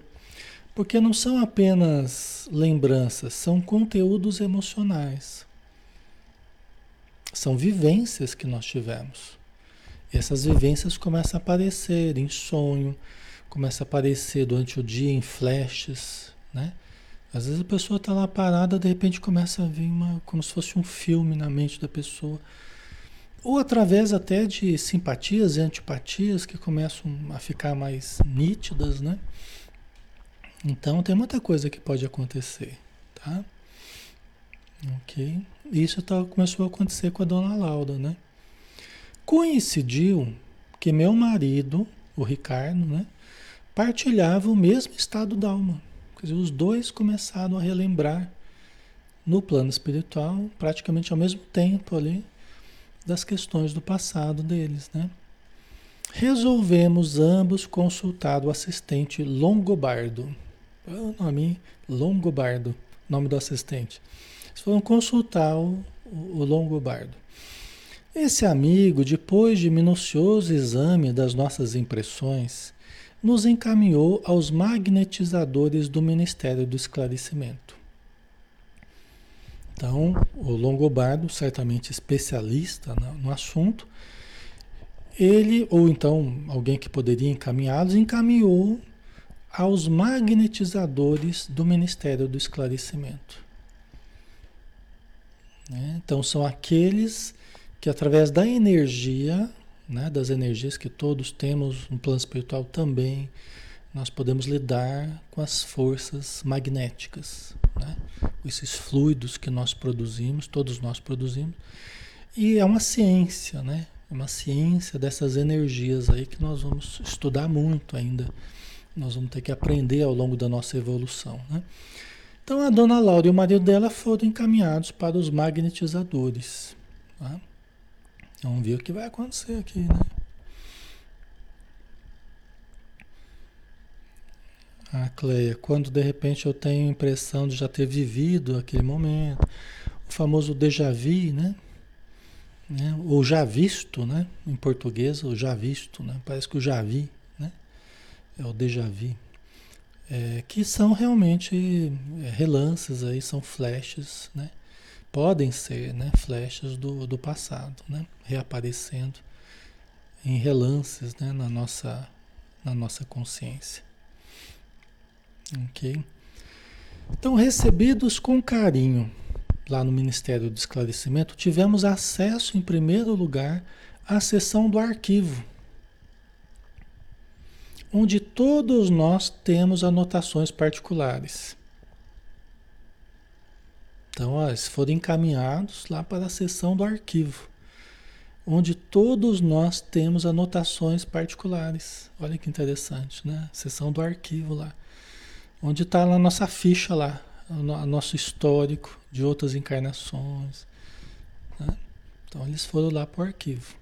Porque não são apenas lembranças, são conteúdos emocionais. São vivências que nós tivemos. E essas vivências começam a aparecer em sonho, começam a aparecer durante o dia em flashes, né? Às vezes a pessoa está lá parada, de repente começa a vir uma, como se fosse um filme na mente da pessoa. Ou através até de simpatias e antipatias que começam a ficar mais nítidas, né? Então tem muita coisa que pode acontecer, tá? Ok? Isso tá, começou a acontecer com a dona Laura, né? Coincidiu que meu marido, o Ricardo, né? Partilhava o mesmo estado da alma. Quer dizer, os dois começaram a relembrar no plano espiritual, praticamente ao mesmo tempo ali, das questões do passado deles, né? Resolvemos ambos consultar o assistente Longobardo. É o nome Longobardo, nome do assistente. Eles foram consultar o, o Longobardo. Esse amigo, depois de minucioso exame das nossas impressões, nos encaminhou aos magnetizadores do Ministério do Esclarecimento. Então, o Longobardo, certamente especialista no assunto, ele, ou então alguém que poderia encaminhá-los, encaminhou aos magnetizadores do Ministério do Esclarecimento. Né? Então, são aqueles que, através da energia, né, das energias que todos temos no plano espiritual também, nós podemos lidar com as forças magnéticas, né? esses fluidos que nós produzimos, todos nós produzimos. E é uma ciência, né? É uma ciência dessas energias aí que nós vamos estudar muito ainda. Nós vamos ter que aprender ao longo da nossa evolução, né? Então a dona Laura e o marido dela foram encaminhados para os magnetizadores. Tá? Vamos ver o que vai acontecer aqui, né? A Cleia, quando de repente eu tenho a impressão de já ter vivido aquele momento, o famoso déjà vu, né? né? Ou já visto, né? Em português, o já visto, né? Parece que o já vi, né? É o déjà vu. É, que são realmente é, relances aí, são flashes, né? Podem ser né, flechas do, do passado, né, reaparecendo em relances né, na, nossa, na nossa consciência. Ok? Então, recebidos com carinho lá no Ministério do Esclarecimento, tivemos acesso, em primeiro lugar, à seção do arquivo, onde todos nós temos anotações particulares. Então, ó, eles foram encaminhados lá para a seção do arquivo, onde todos nós temos anotações particulares. Olha que interessante, né? Seção do arquivo lá, onde está a nossa ficha lá, o nosso histórico de outras encarnações. Né? Então, eles foram lá para o arquivo.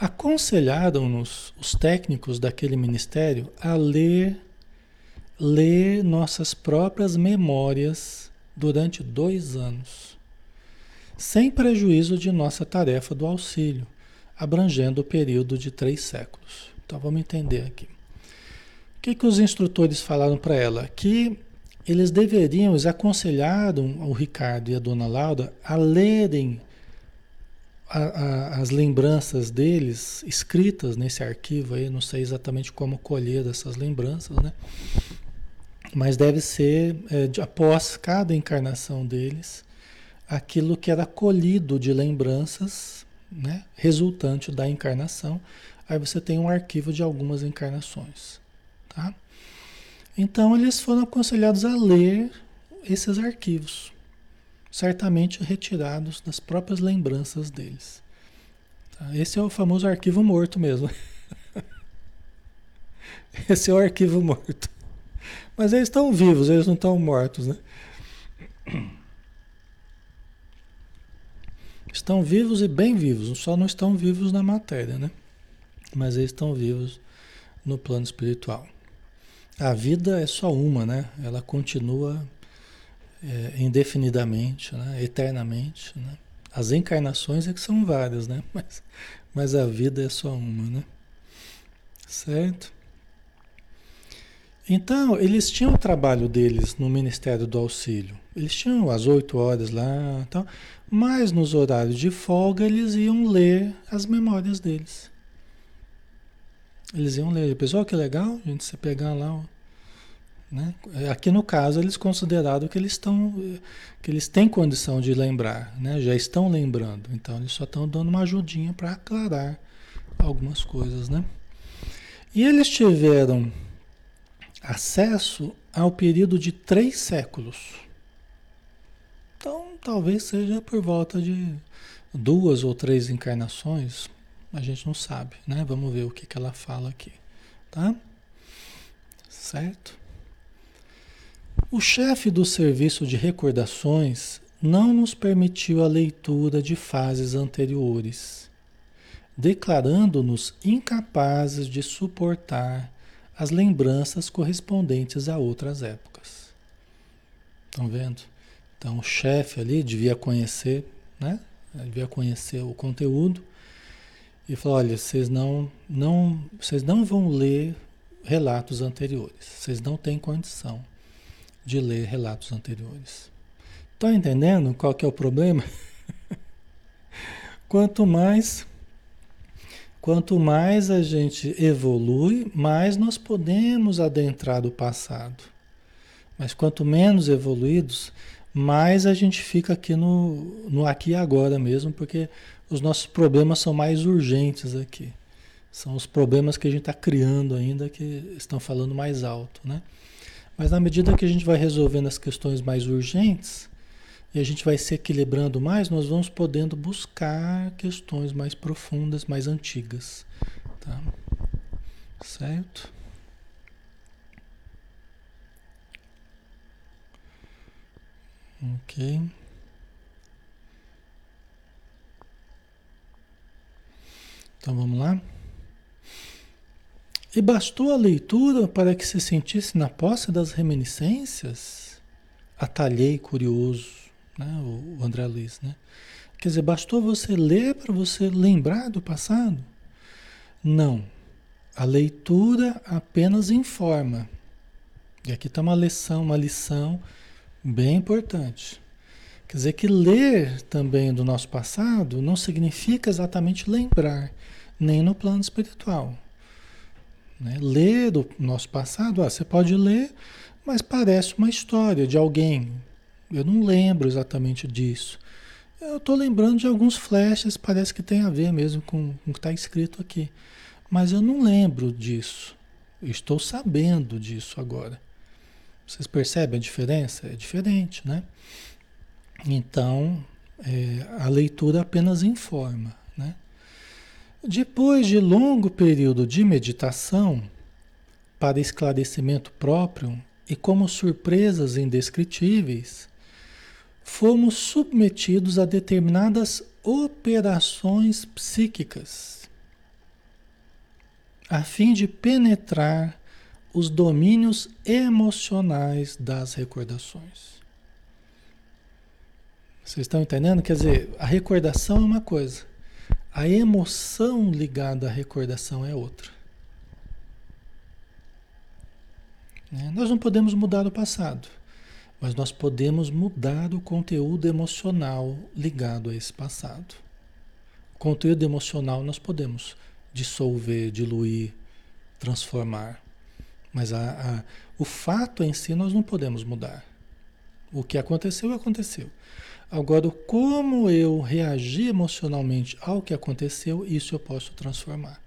Aconselharam-nos os técnicos daquele ministério a ler, ler nossas próprias memórias durante dois anos, sem prejuízo de nossa tarefa do auxílio, abrangendo o período de três séculos. Então vamos entender aqui. O que, que os instrutores falaram para ela? Que eles deveriam, eles aconselharam o Ricardo e a dona Laura a lerem a, a, as lembranças deles escritas nesse arquivo aí, não sei exatamente como colher essas lembranças, né? Mas deve ser, é, de, após cada encarnação deles, aquilo que era colhido de lembranças, né, resultante da encarnação. Aí você tem um arquivo de algumas encarnações. Tá? Então eles foram aconselhados a ler esses arquivos, certamente retirados das próprias lembranças deles. Tá? Esse é o famoso arquivo morto mesmo. Esse é o arquivo morto. Mas eles estão vivos, eles não estão mortos, né? Estão vivos e bem vivos, só não estão vivos na matéria, né? Mas eles estão vivos no plano espiritual. A vida é só uma, né? Ela continua é, indefinidamente, né? eternamente, né? As encarnações é que são várias, né? Mas, mas a vida é só uma, né? Certo? Então, eles tinham o trabalho deles no Ministério do Auxílio. Eles tinham as oito horas lá, então, mas nos horários de folga eles iam ler as memórias deles. Eles iam ler. Pessoal, que legal, gente, você pegar lá. Né? Aqui no caso, eles consideraram que eles estão. que eles têm condição de lembrar, né? já estão lembrando. Então eles só estão dando uma ajudinha para aclarar algumas coisas. Né? E eles tiveram acesso ao período de três séculos. Então, talvez seja por volta de duas ou três encarnações, a gente não sabe, né? Vamos ver o que, que ela fala aqui, tá? Certo? O chefe do serviço de recordações não nos permitiu a leitura de fases anteriores, declarando-nos incapazes de suportar as lembranças correspondentes a outras épocas. Estão vendo? Então o chefe ali devia conhecer, né? Devia conhecer o conteúdo e falou: olha, vocês não, não, vocês não vão ler relatos anteriores. Vocês não têm condição de ler relatos anteriores. Estão entendendo qual que é o problema? Quanto mais Quanto mais a gente evolui, mais nós podemos adentrar o passado. Mas quanto menos evoluídos, mais a gente fica aqui no, no aqui e agora mesmo, porque os nossos problemas são mais urgentes aqui. São os problemas que a gente está criando ainda que estão falando mais alto, né? Mas na medida que a gente vai resolvendo as questões mais urgentes, e a gente vai se equilibrando mais, nós vamos podendo buscar questões mais profundas, mais antigas. Tá? Certo? Ok. Então vamos lá. E bastou a leitura para que se sentisse na posse das reminiscências? Atalhei curioso né? o André Luiz. Né? Quer dizer, bastou você ler para você lembrar do passado? Não. A leitura apenas informa. E aqui está uma lição, uma lição bem importante. Quer dizer que ler também do nosso passado não significa exatamente lembrar, nem no plano espiritual. Né? Ler do nosso passado, ah, você pode ler, mas parece uma história de alguém, eu não lembro exatamente disso. Eu estou lembrando de alguns flashes, parece que tem a ver mesmo com, com o que está escrito aqui. Mas eu não lembro disso. Estou sabendo disso agora. Vocês percebem a diferença? É diferente, né? Então, é, a leitura apenas informa, né? Depois de longo período de meditação, para esclarecimento próprio e como surpresas indescritíveis, fomos submetidos a determinadas operações psíquicas, a fim de penetrar os domínios emocionais das recordações. Vocês estão entendendo? Quer dizer, a recordação é uma coisa, a emoção ligada à recordação é outra. Né? Nós não podemos mudar o passado. Mas nós podemos mudar o conteúdo emocional ligado a esse passado. O conteúdo emocional nós podemos dissolver, diluir, transformar. Mas a, a, o fato em si nós não podemos mudar. O que aconteceu, aconteceu. Agora, como eu reagi emocionalmente ao que aconteceu, isso eu posso transformar.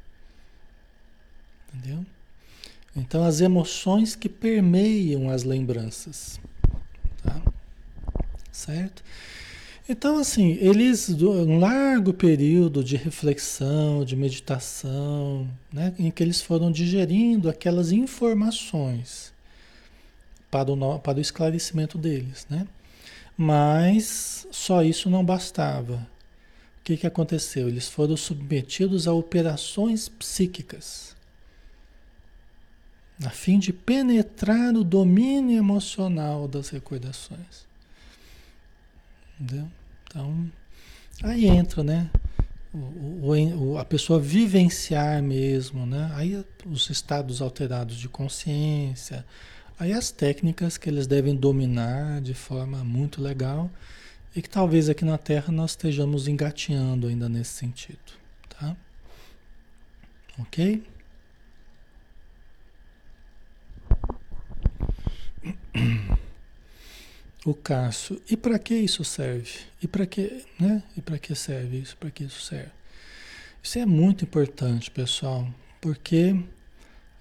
Entendeu? Então, as emoções que permeiam as lembranças. Tá? Certo? Então, assim, eles, um largo período de reflexão, de meditação, né, em que eles foram digerindo aquelas informações para o, para o esclarecimento deles, né? Mas só isso não bastava. O que, que aconteceu? Eles foram submetidos a operações psíquicas a fim de penetrar o domínio emocional das recordações. Entendeu? Então, aí entra, né? o, o, a pessoa vivenciar mesmo, né? Aí os estados alterados de consciência, aí as técnicas que eles devem dominar de forma muito legal e que talvez aqui na Terra nós estejamos engateando ainda nesse sentido, tá? Ok? O Cássio, e para que isso serve? E para que, né? E para que serve isso? Para que isso serve? Isso é muito importante, pessoal, porque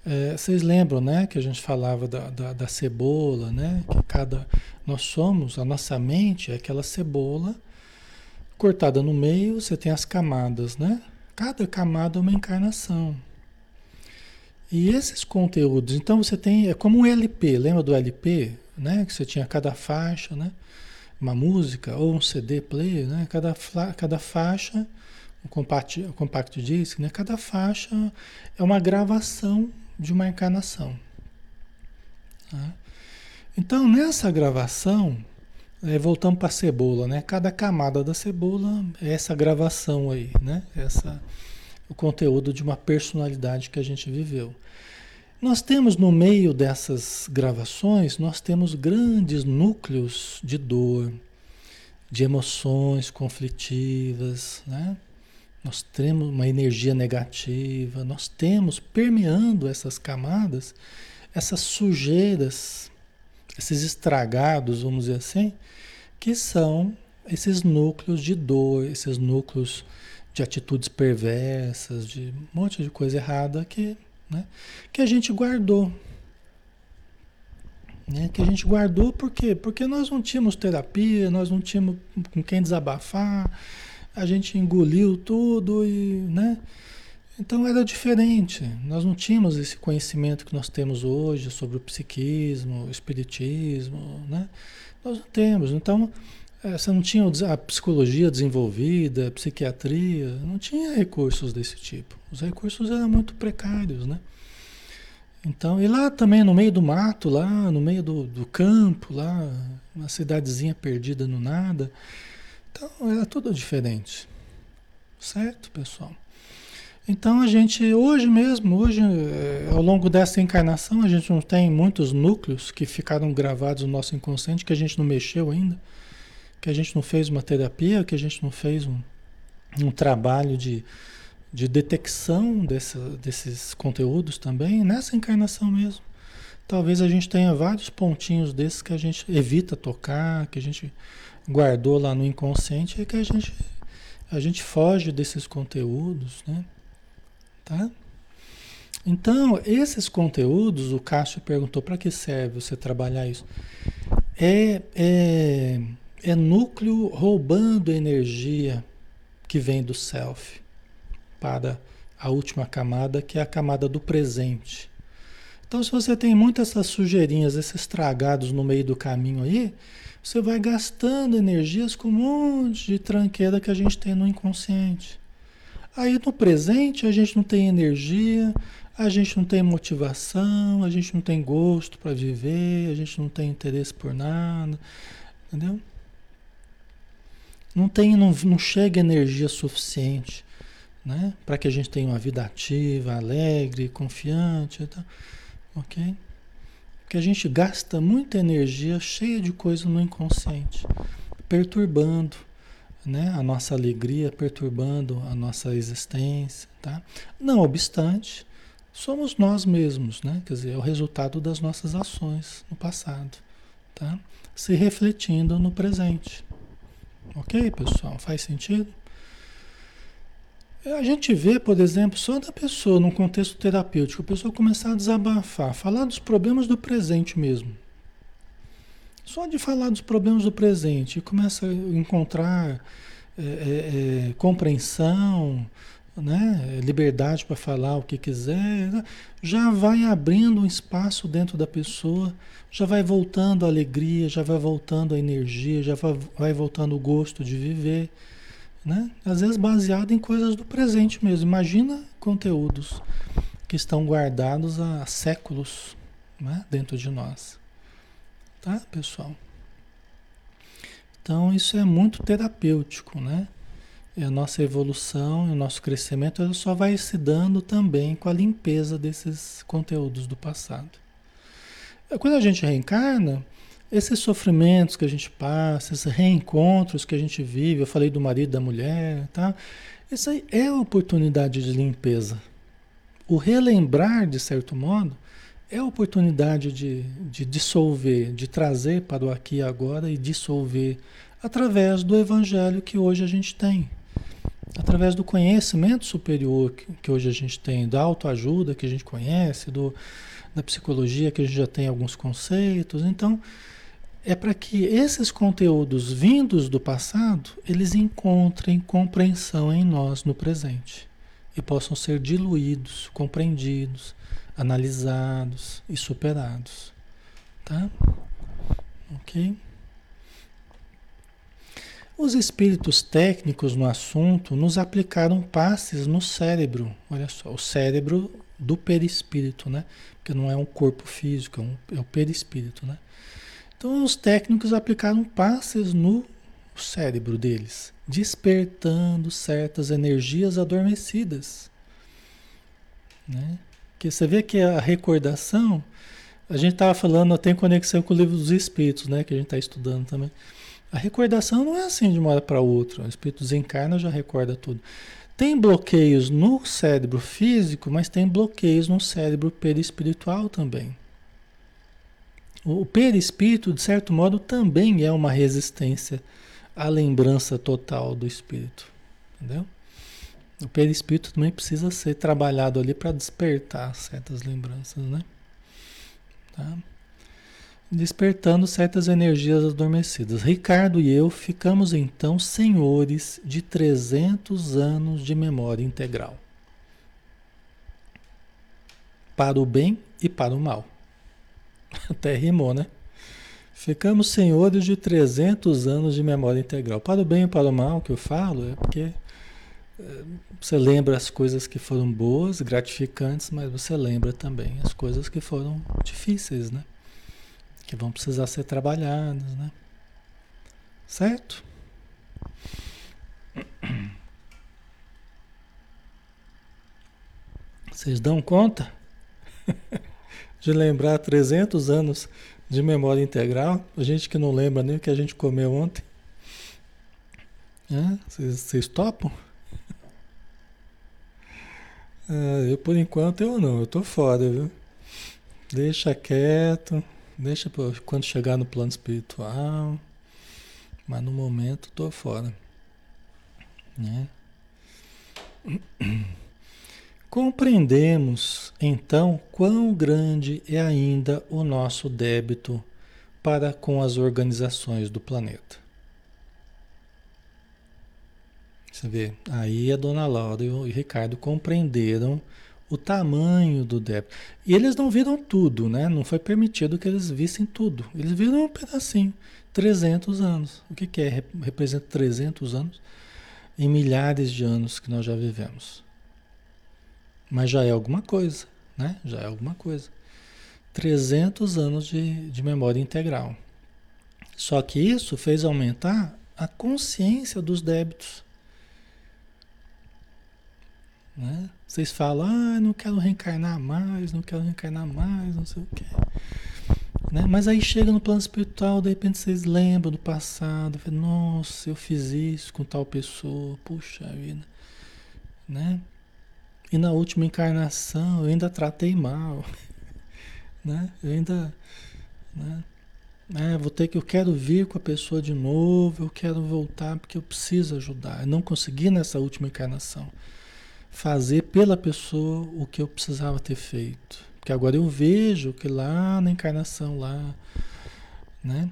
é, vocês lembram, né, que a gente falava da, da, da, cebola, né? Que cada nós somos, a nossa mente é aquela cebola cortada no meio, você tem as camadas, né? Cada camada é uma encarnação. E esses conteúdos, então você tem, é como um LP, lembra do LP? né? Que você tinha cada faixa, né? Uma música ou um CD player, né? Cada, cada faixa, um compact, um compact disc, né? Cada faixa é uma gravação de uma encarnação. Tá? Então, nessa gravação, é, voltamos para a cebola, né? Cada camada da cebola é essa gravação aí, né? Essa, o conteúdo de uma personalidade que a gente viveu. Nós temos no meio dessas gravações, nós temos grandes núcleos de dor, de emoções conflitivas, né? Nós temos uma energia negativa, nós temos permeando essas camadas, essas sujeiras, esses estragados, vamos dizer assim, que são esses núcleos de dor, esses núcleos de atitudes perversas, de um monte de coisa errada que né? Que a gente guardou. Né? Que a gente guardou por quê? Porque nós não tínhamos terapia, nós não tínhamos com quem desabafar, a gente engoliu tudo e, né? Então era diferente. Nós não tínhamos esse conhecimento que nós temos hoje sobre o psiquismo, o espiritismo, né? Nós não temos. Então, você não tinha a psicologia desenvolvida, a psiquiatria, não tinha recursos desse tipo. Os recursos eram muito precários, né? Então, e lá também no meio do mato, lá no meio do, do campo, lá, uma cidadezinha perdida no nada. Então, era tudo diferente. Certo, pessoal? Então a gente, hoje mesmo, hoje, eh, ao longo dessa encarnação, a gente não tem muitos núcleos que ficaram gravados no nosso inconsciente, que a gente não mexeu ainda que a gente não fez uma terapia, que a gente não fez um, um trabalho de, de detecção desse, desses conteúdos também, nessa encarnação mesmo. Talvez a gente tenha vários pontinhos desses que a gente evita tocar, que a gente guardou lá no inconsciente e que a gente, a gente foge desses conteúdos, né? Tá? Então, esses conteúdos, o Cássio perguntou para que serve você trabalhar isso. É, é, é núcleo roubando energia que vem do self para a última camada, que é a camada do presente. Então, se você tem muitas essas sujeirinhas, esses estragados no meio do caminho aí, você vai gastando energias com um monte de tranqueira que a gente tem no inconsciente. Aí no presente a gente não tem energia, a gente não tem motivação, a gente não tem gosto para viver, a gente não tem interesse por nada, entendeu? Não tem, não, não chega energia suficiente, né? Para que a gente tenha uma vida ativa, alegre, confiante, tá? ok? Porque a gente gasta muita energia cheia de coisa no inconsciente, perturbando, né? A nossa alegria, perturbando a nossa existência, tá? Não obstante, somos nós mesmos, né? Quer dizer, é o resultado das nossas ações no passado, tá? Se refletindo no presente. Ok, pessoal? Faz sentido? A gente vê, por exemplo, só da pessoa, num contexto terapêutico, a pessoa começar a desabafar, falar dos problemas do presente mesmo. Só de falar dos problemas do presente, começa a encontrar é, é, é, compreensão, né? liberdade para falar o que quiser, já vai abrindo um espaço dentro da pessoa, já vai voltando a alegria, já vai voltando a energia, já vai, vai voltando o gosto de viver. Né? Às vezes baseado em coisas do presente mesmo. Imagina conteúdos que estão guardados há séculos né? dentro de nós. Tá, pessoal? Então isso é muito terapêutico, né? E a nossa evolução, o nosso crescimento, só vai se dando também com a limpeza desses conteúdos do passado. Quando a gente reencarna, esses sofrimentos que a gente passa, esses reencontros que a gente vive, eu falei do marido da mulher, tá? Isso aí é oportunidade de limpeza. O relembrar, de certo modo, é oportunidade de, de dissolver, de trazer para o aqui e agora e dissolver através do evangelho que hoje a gente tem. Através do conhecimento superior que, que hoje a gente tem, da autoajuda que a gente conhece, do, da psicologia que a gente já tem alguns conceitos. Então, é para que esses conteúdos vindos do passado, eles encontrem compreensão em nós no presente e possam ser diluídos, compreendidos, analisados e superados. Tá? OK? Os espíritos técnicos no assunto nos aplicaram passes no cérebro. Olha só, o cérebro do perispírito, né? Porque não é um corpo físico, é, um, é o perispírito, né? Então os técnicos aplicaram passes no cérebro deles, despertando certas energias adormecidas. Né? Que você vê que a recordação, a gente estava falando, tem conexão com o livro dos espíritos, né? Que a gente está estudando também. A recordação não é assim de uma hora para outra. O espírito desencarna já recorda tudo. Tem bloqueios no cérebro físico, mas tem bloqueios no cérebro perispiritual também. O perispírito, de certo modo, também é uma resistência à lembrança total do espírito. Entendeu? O perispírito também precisa ser trabalhado ali para despertar certas lembranças, né? Tá? Despertando certas energias adormecidas. Ricardo e eu ficamos então senhores de 300 anos de memória integral. Para o bem e para o mal. Até rimou, né? Ficamos senhores de 300 anos de memória integral. Para o bem e para o mal que eu falo é porque eh, você lembra as coisas que foram boas, gratificantes, mas você lembra também as coisas que foram difíceis, né? Que vão precisar ser trabalhadas, né? Certo? Vocês dão conta de lembrar 300 anos de memória integral? A gente que não lembra nem o que a gente comeu ontem. Vocês, topam? Ah, eu, por enquanto, eu não. Eu tô fora, viu? Deixa quieto. Deixa quando chegar no plano espiritual. Mas no momento estou fora. Né? Compreendemos então quão grande é ainda o nosso débito para com as organizações do planeta. Você vê, aí a dona Laura e o Ricardo compreenderam o tamanho do débito. E eles não viram tudo, né? Não foi permitido que eles vissem tudo. Eles viram um pedacinho, 300 anos. O que, que é? Representa 300 anos em milhares de anos que nós já vivemos. Mas já é alguma coisa, né? Já é alguma coisa. 300 anos de, de memória integral. Só que isso fez aumentar a consciência dos débitos. Né? Vocês falam, ah, não quero reencarnar mais, não quero reencarnar mais, não sei o quê. Né? Mas aí chega no plano espiritual, de repente vocês lembram do passado, fala, nossa, eu fiz isso com tal pessoa, puxa vida. Né? E na última encarnação eu ainda tratei mal. né? Eu ainda. Né? É, vou ter que, eu quero vir com a pessoa de novo, eu quero voltar porque eu preciso ajudar. Eu não consegui nessa última encarnação fazer pela pessoa o que eu precisava ter feito. Porque agora eu vejo que lá na encarnação, lá, né?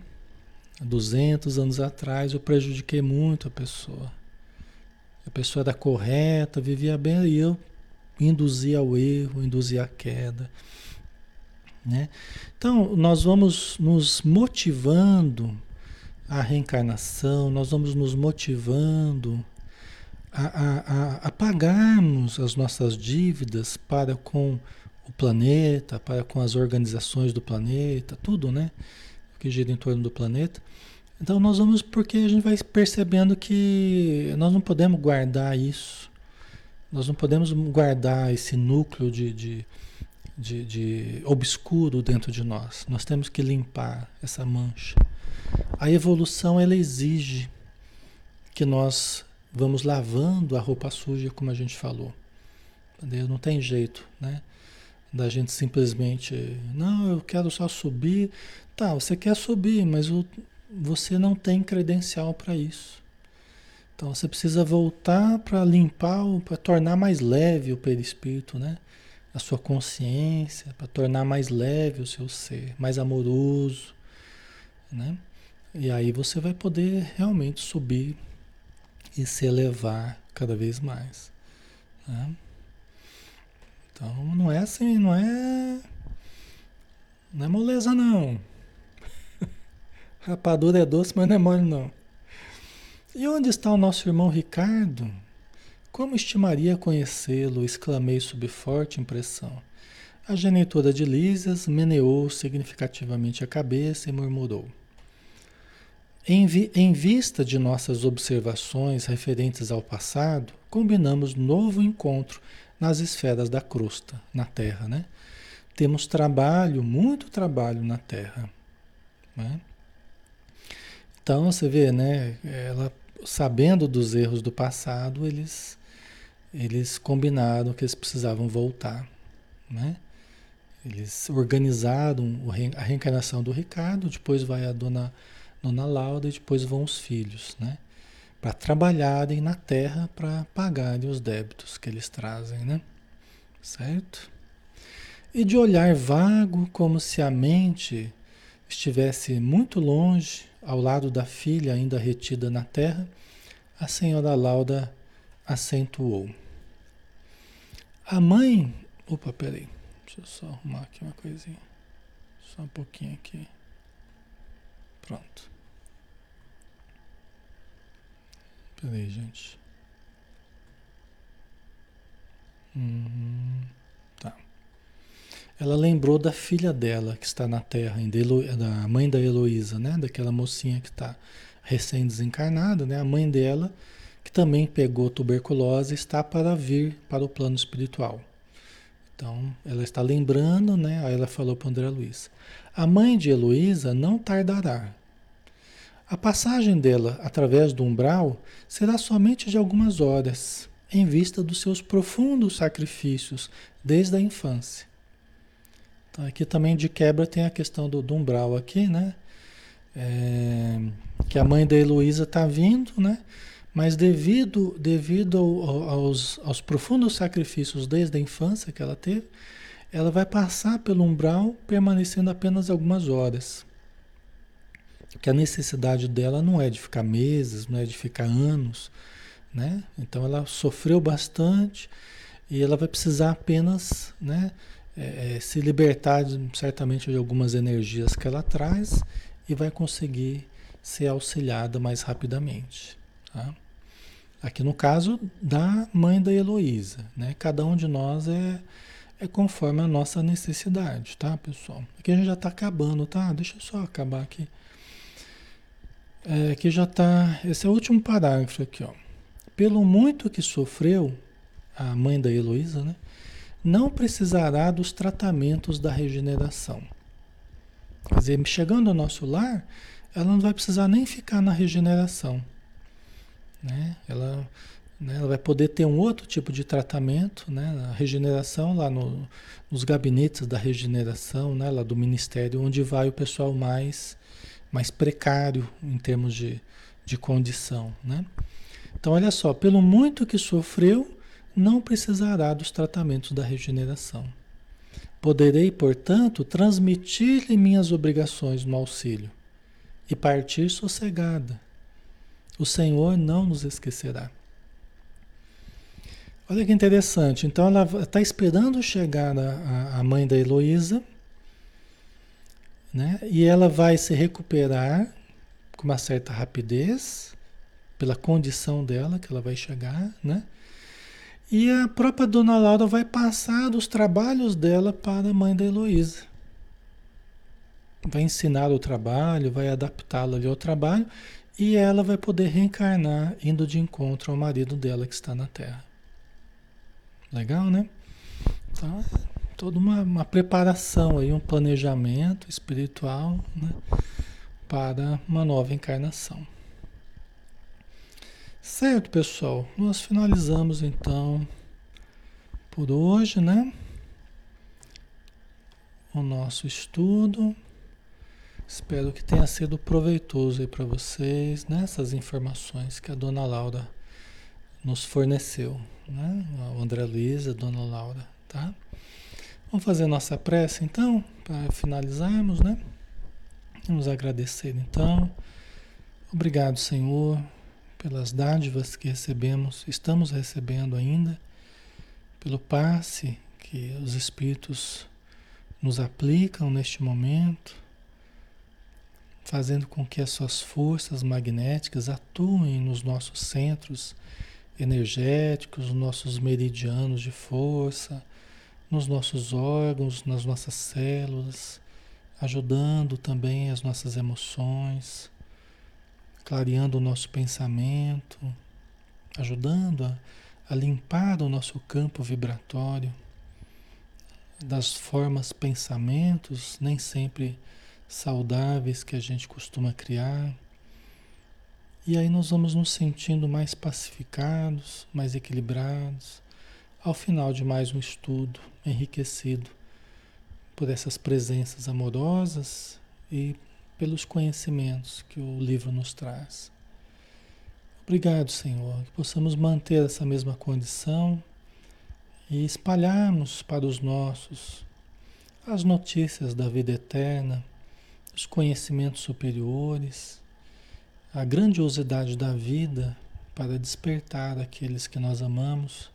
200 anos atrás, eu prejudiquei muito a pessoa. A pessoa era correta, vivia bem, e eu induzia ao erro, induzia à queda. Né? Então, nós vamos nos motivando à reencarnação, nós vamos nos motivando a, a, a pagarmos as nossas dívidas para com o planeta, para com as organizações do planeta, tudo, né? Que gira em torno do planeta, Então nós vamos, porque a gente vai percebendo que nós não podemos guardar isso, nós não podemos guardar esse núcleo de, de, de, de obscuro dentro de nós. Nós temos que limpar essa mancha. A evolução ela exige que nós vamos lavando a roupa suja, como a gente falou. Entendeu? Não tem jeito, né? Da gente simplesmente, não, eu quero só subir. Tá, você quer subir, mas o, você não tem credencial para isso. Então você precisa voltar para limpar, para tornar mais leve o perispírito, né? A sua consciência, para tornar mais leve o seu ser, mais amoroso, né? E aí você vai poder realmente subir e se elevar cada vez mais. Né? Então não é assim, não é. Não é moleza não. Rapadura é doce, mas não é mole não. E onde está o nosso irmão Ricardo? Como estimaria conhecê-lo? exclamei sob forte impressão. A genitora de Lísias meneou significativamente a cabeça e murmurou. Em, vi, em, vista de nossas observações referentes ao passado, combinamos novo encontro nas esferas da crosta, na Terra, né? Temos trabalho, muito trabalho na Terra, né? Então você vê, né? Ela sabendo dos erros do passado, eles eles combinaram que eles precisavam voltar, né? Eles organizaram a reencarnação do Ricardo, depois vai a dona Dona Laura e depois vão os filhos, né? Para trabalharem na terra para pagarem os débitos que eles trazem, né? Certo? E de olhar vago, como se a mente estivesse muito longe, ao lado da filha ainda retida na terra, a senhora Laura acentuou. A mãe. Opa, peraí. Deixa eu só arrumar aqui uma coisinha. Só um pouquinho aqui. Pronto. Peraí, gente. Uhum, tá. Ela lembrou da filha dela que está na Terra, da mãe da Heloísa, né? Daquela mocinha que está recém-desencarnada, né? A mãe dela, que também pegou tuberculose, está para vir para o plano espiritual. Então, ela está lembrando, né? Aí ela falou para André Luiz: A mãe de Heloísa não tardará. A passagem dela através do umbral será somente de algumas horas, em vista dos seus profundos sacrifícios desde a infância. Então, aqui também de quebra tem a questão do, do umbral aqui, né? É, que a mãe da Heloísa está vindo, né? Mas devido, devido aos, aos profundos sacrifícios desde a infância que ela teve, ela vai passar pelo umbral permanecendo apenas algumas horas que a necessidade dela não é de ficar meses, não é de ficar anos, né? Então ela sofreu bastante e ela vai precisar apenas, né, é, é, se libertar de, certamente de algumas energias que ela traz e vai conseguir ser auxiliada mais rapidamente. Tá? Aqui no caso da mãe da Heloísa, né? Cada um de nós é, é conforme a nossa necessidade, tá, pessoal? Aqui a gente já está acabando, tá? Deixa eu só acabar aqui. É, que já está. Esse é o último parágrafo aqui, ó. Pelo muito que sofreu, a mãe da Heloísa, né? Não precisará dos tratamentos da regeneração. Quer dizer, chegando ao nosso lar, ela não vai precisar nem ficar na regeneração. Né? Ela, né, ela vai poder ter um outro tipo de tratamento, né? A regeneração lá no, nos gabinetes da regeneração, né? Lá do ministério, onde vai o pessoal mais mais precário em termos de, de condição. Né? Então, olha só, pelo muito que sofreu, não precisará dos tratamentos da regeneração. Poderei, portanto, transmitir-lhe minhas obrigações no auxílio e partir sossegada. O Senhor não nos esquecerá. Olha que interessante. Então, ela está esperando chegar a, a mãe da Heloísa né? E ela vai se recuperar com uma certa rapidez, pela condição dela que ela vai chegar, né? E a própria Dona Laura vai passar os trabalhos dela para a mãe da Heloísa. vai ensinar o trabalho, vai adaptá-la ao trabalho e ela vai poder reencarnar indo de encontro ao marido dela que está na Terra. Legal, né? Então, toda uma, uma preparação aí, um planejamento espiritual né? para uma nova encarnação. Certo, pessoal? Nós finalizamos então por hoje, né? O nosso estudo. Espero que tenha sido proveitoso aí para vocês nessas né? informações que a dona Laura nos forneceu, né? O André Luiz, a dona Laura, tá? Vamos fazer nossa prece então, para finalizarmos, né? Vamos agradecer então. Obrigado, Senhor, pelas dádivas que recebemos, estamos recebendo ainda, pelo passe que os Espíritos nos aplicam neste momento fazendo com que as suas forças magnéticas atuem nos nossos centros energéticos, nos nossos meridianos de força, nos nossos órgãos, nas nossas células, ajudando também as nossas emoções, clareando o nosso pensamento, ajudando a, a limpar o nosso campo vibratório das formas pensamentos, nem sempre saudáveis que a gente costuma criar. E aí nós vamos nos sentindo mais pacificados, mais equilibrados, ao final de mais um estudo enriquecido por essas presenças amorosas e pelos conhecimentos que o livro nos traz. Obrigado, Senhor, que possamos manter essa mesma condição e espalharmos para os nossos as notícias da vida eterna os conhecimentos superiores, a grandiosidade da vida para despertar aqueles que nós amamos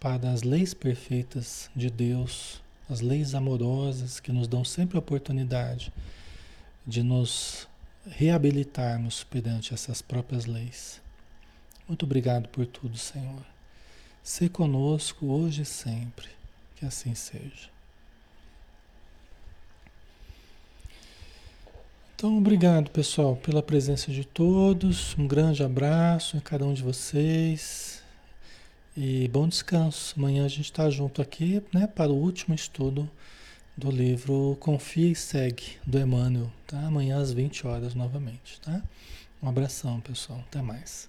para as leis perfeitas de Deus, as leis amorosas que nos dão sempre a oportunidade de nos reabilitarmos perante essas próprias leis. Muito obrigado por tudo, Senhor. Se conosco hoje e sempre. Que assim seja. Então, obrigado, pessoal, pela presença de todos. Um grande abraço a cada um de vocês. E bom descanso. Amanhã a gente está junto aqui né, para o último estudo do livro Confia e Segue, do Emmanuel. Tá? Amanhã às 20 horas novamente. Tá? Um abração, pessoal. Até mais.